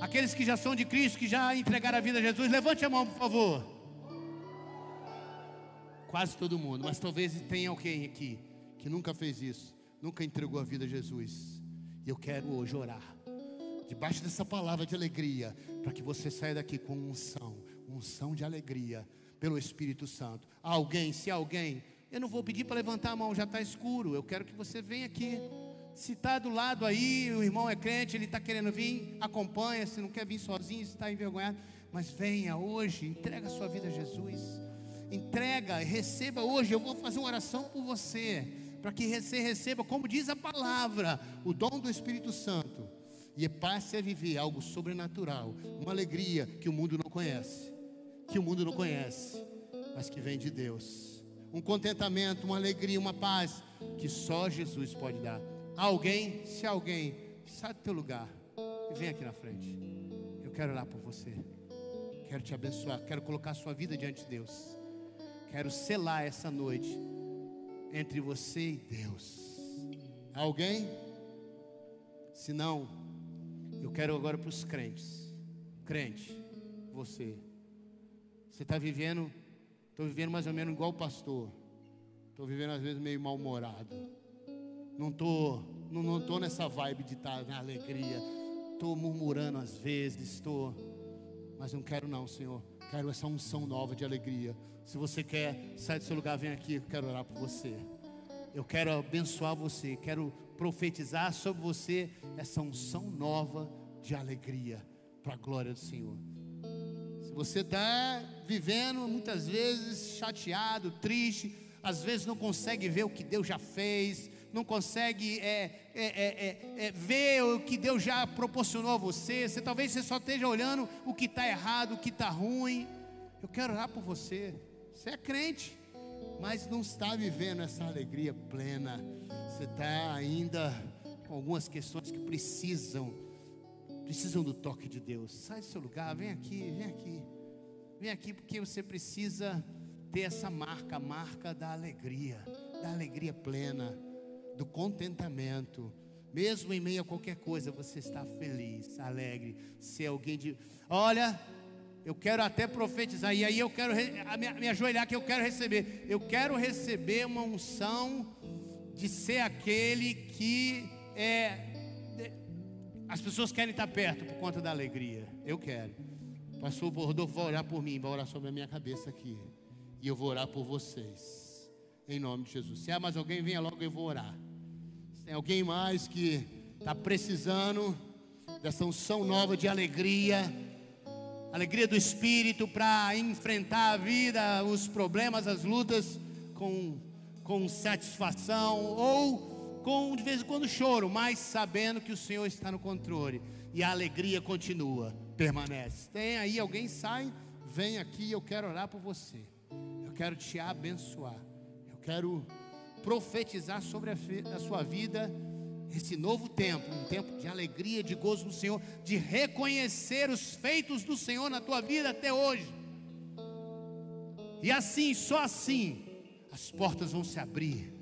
Aqueles que já são de Cristo, que já entregaram a vida a Jesus, levante a mão, por favor. Quase todo mundo, mas talvez tenha alguém aqui que nunca fez isso, nunca entregou a vida a Jesus. E eu quero hoje orar, debaixo dessa palavra de alegria, para que você saia daqui com unção, unção de alegria, pelo Espírito Santo. Alguém, se alguém, eu não vou pedir para levantar a mão, já está escuro, eu quero que você venha aqui. Se está do lado aí, o irmão é crente, ele está querendo vir, acompanha. Se não quer vir sozinho, está envergonhado, mas venha hoje, entrega a sua vida a Jesus. Entrega, receba hoje. Eu vou fazer uma oração por você, para que você receba, como diz a palavra, o dom do Espírito Santo e passe a viver algo sobrenatural, uma alegria que o mundo não conhece, que o mundo não conhece, mas que vem de Deus. Um contentamento, uma alegria, uma paz que só Jesus pode dar. Alguém, se alguém, sai do teu lugar e vem aqui na frente. Eu quero orar por você. Quero te abençoar. Quero colocar a sua vida diante de Deus. Quero selar essa noite entre você e Deus. Alguém? Se não, eu quero agora para os crentes. Crente, você. Você está vivendo, estou vivendo mais ou menos igual o pastor. Estou vivendo às vezes meio mal-humorado não estou não, não tô nessa vibe de estar tá na alegria. Estou murmurando às vezes, estou. Mas não quero não, Senhor. Quero essa unção nova de alegria. Se você quer, sai do seu lugar, vem aqui, eu quero orar por você. Eu quero abençoar você, quero profetizar sobre você essa unção nova de alegria para a glória do Senhor. Se você está vivendo muitas vezes chateado, triste, às vezes não consegue ver o que Deus já fez, não consegue é, é, é, é, ver o que Deus já proporcionou a você. você talvez você só esteja olhando o que está errado, o que está ruim. Eu quero orar por você. Você é crente, mas não está vivendo essa alegria plena. Você está ainda com algumas questões que precisam, precisam do toque de Deus. Sai do seu lugar, vem aqui, vem aqui. Vem aqui porque você precisa ter essa marca, a marca da alegria, da alegria plena do contentamento. Mesmo em meio a qualquer coisa, você está feliz, alegre. Ser alguém de. Olha, eu quero até profetizar, e aí eu quero me, me ajoelhar que eu quero receber. Eu quero receber uma unção de ser aquele que é. As pessoas querem estar perto por conta da alegria. Eu quero. Pastor Rodolfo vai orar por mim, vai orar sobre a minha cabeça aqui. E eu vou orar por vocês. Em nome de Jesus. Se há mais alguém, venha logo, eu vou orar. Tem alguém mais que está precisando dessa unção nova de alegria, alegria do Espírito para enfrentar a vida, os problemas, as lutas com, com satisfação ou com de vez em quando choro, mas sabendo que o Senhor está no controle e a alegria continua, permanece. Tem aí alguém sai, vem aqui, eu quero orar por você. Eu quero te abençoar. Quero profetizar sobre a, a sua vida esse novo tempo, um tempo de alegria, de gozo no Senhor, de reconhecer os feitos do Senhor na tua vida até hoje. E assim, só assim, as portas vão se abrir.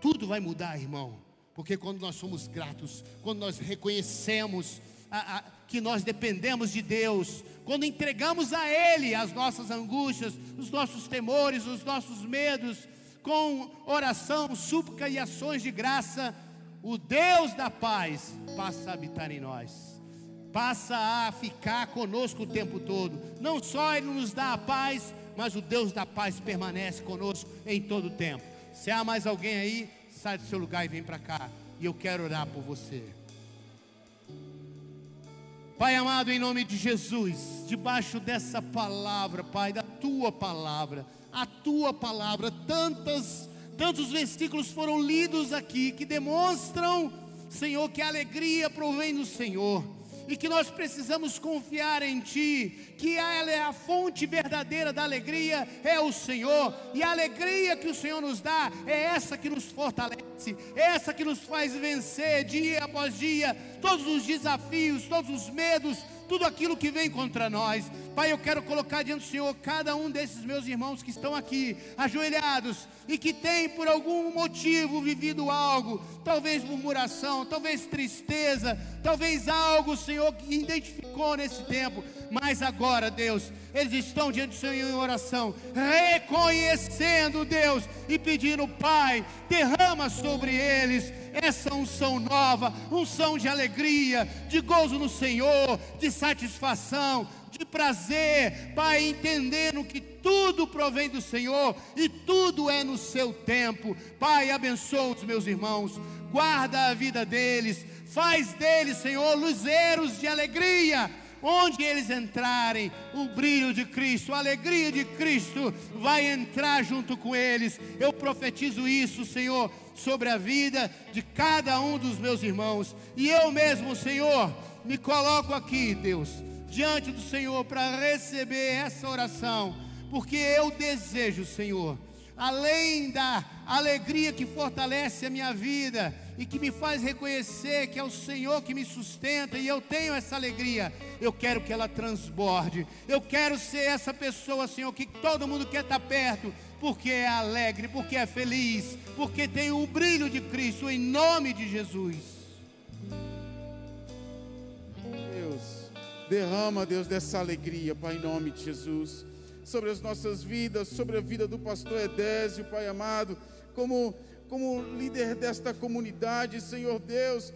Tudo vai mudar, irmão. Porque quando nós somos gratos, quando nós reconhecemos a, a, que nós dependemos de Deus, quando entregamos a Ele as nossas angústias, os nossos temores, os nossos medos, com oração, súplica e ações de graça, o Deus da paz passa a habitar em nós, passa a ficar conosco o tempo todo. Não só Ele nos dá a paz, mas o Deus da paz permanece conosco em todo o tempo. Se há mais alguém aí, sai do seu lugar e vem para cá. E eu quero orar por você. Pai amado, em nome de Jesus, debaixo dessa palavra, Pai, da tua palavra, a tua palavra, tantas Tantos versículos foram lidos aqui que demonstram, Senhor, que a alegria provém do Senhor e que nós precisamos confiar em Ti, que ela é a fonte verdadeira da alegria, é o Senhor, e a alegria que o Senhor nos dá é essa que nos fortalece, é essa que nos faz vencer dia após dia todos os desafios, todos os medos, tudo aquilo que vem contra nós. Pai, eu quero colocar diante do Senhor cada um desses meus irmãos que estão aqui, ajoelhados, e que tem por algum motivo vivido algo, talvez murmuração, talvez tristeza, talvez algo, Senhor, que identificou nesse tempo, mas agora, Deus, eles estão diante do Senhor em oração, reconhecendo, Deus, e pedindo, Pai, derrama sobre eles essa unção nova, unção de alegria, de gozo no Senhor, de satisfação, de prazer, Pai, entendendo que tudo provém do Senhor e tudo é no seu tempo. Pai, abençoa os meus irmãos, guarda a vida deles, faz deles, Senhor, luzeiros de alegria. Onde eles entrarem, o brilho de Cristo, a alegria de Cristo vai entrar junto com eles. Eu profetizo isso, Senhor, sobre a vida de cada um dos meus irmãos. E eu mesmo, Senhor, me coloco aqui, Deus, diante do Senhor para receber essa oração, porque eu desejo, Senhor, além da alegria que fortalece a minha vida e que me faz reconhecer que é o Senhor que me sustenta e eu tenho essa alegria, eu quero que ela transborde. Eu quero ser essa pessoa, Senhor, que todo mundo quer estar perto, porque é alegre, porque é feliz, porque tem o brilho de Cristo em nome de Jesus. Derrama, Deus, dessa alegria, Pai, em nome de Jesus, sobre as nossas vidas, sobre a vida do pastor Edésio, Pai amado, como, como líder desta comunidade, Senhor Deus,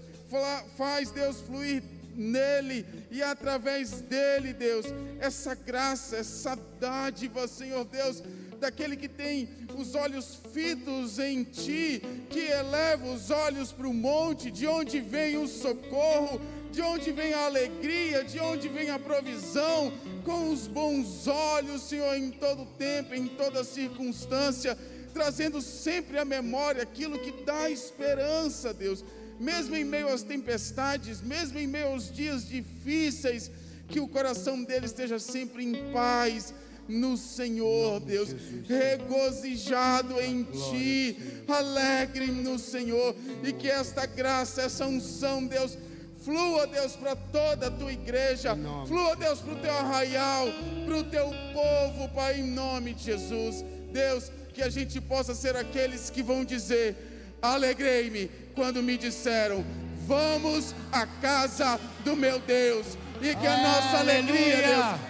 faz, Deus, fluir nele e através dele, Deus, essa graça, essa dádiva, Senhor Deus, daquele que tem os olhos fitos em ti, que eleva os olhos para o monte, de onde vem o socorro de onde vem a alegria, de onde vem a provisão, com os bons olhos, Senhor, em todo tempo, em toda circunstância, trazendo sempre à memória aquilo que dá esperança, Deus, mesmo em meio às tempestades, mesmo em meio aos dias difíceis, que o coração dele esteja sempre em paz no Senhor, Deus, regozijado em Ti, alegre no Senhor, e que esta graça, essa unção, Deus, Flua, Deus, para toda a tua igreja. Flua, Deus, para o teu arraial, para o teu povo, Pai, em nome de Jesus. Deus, que a gente possa ser aqueles que vão dizer: Alegrei-me quando me disseram, vamos à casa do meu Deus. E que a nossa alegria,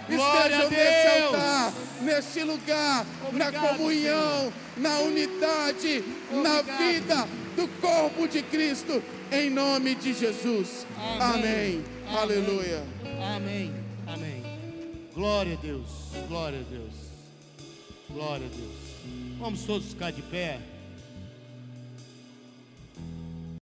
Deus, esteja nesse altar, neste lugar, Obrigado, na comunhão, Senhor. na unidade, Obrigado. na vida do corpo de Cristo em nome de Jesus. Amém. Amém. Aleluia. Amém. Amém. Glória a Deus. Glória a Deus. Glória a Deus. Vamos todos ficar de pé.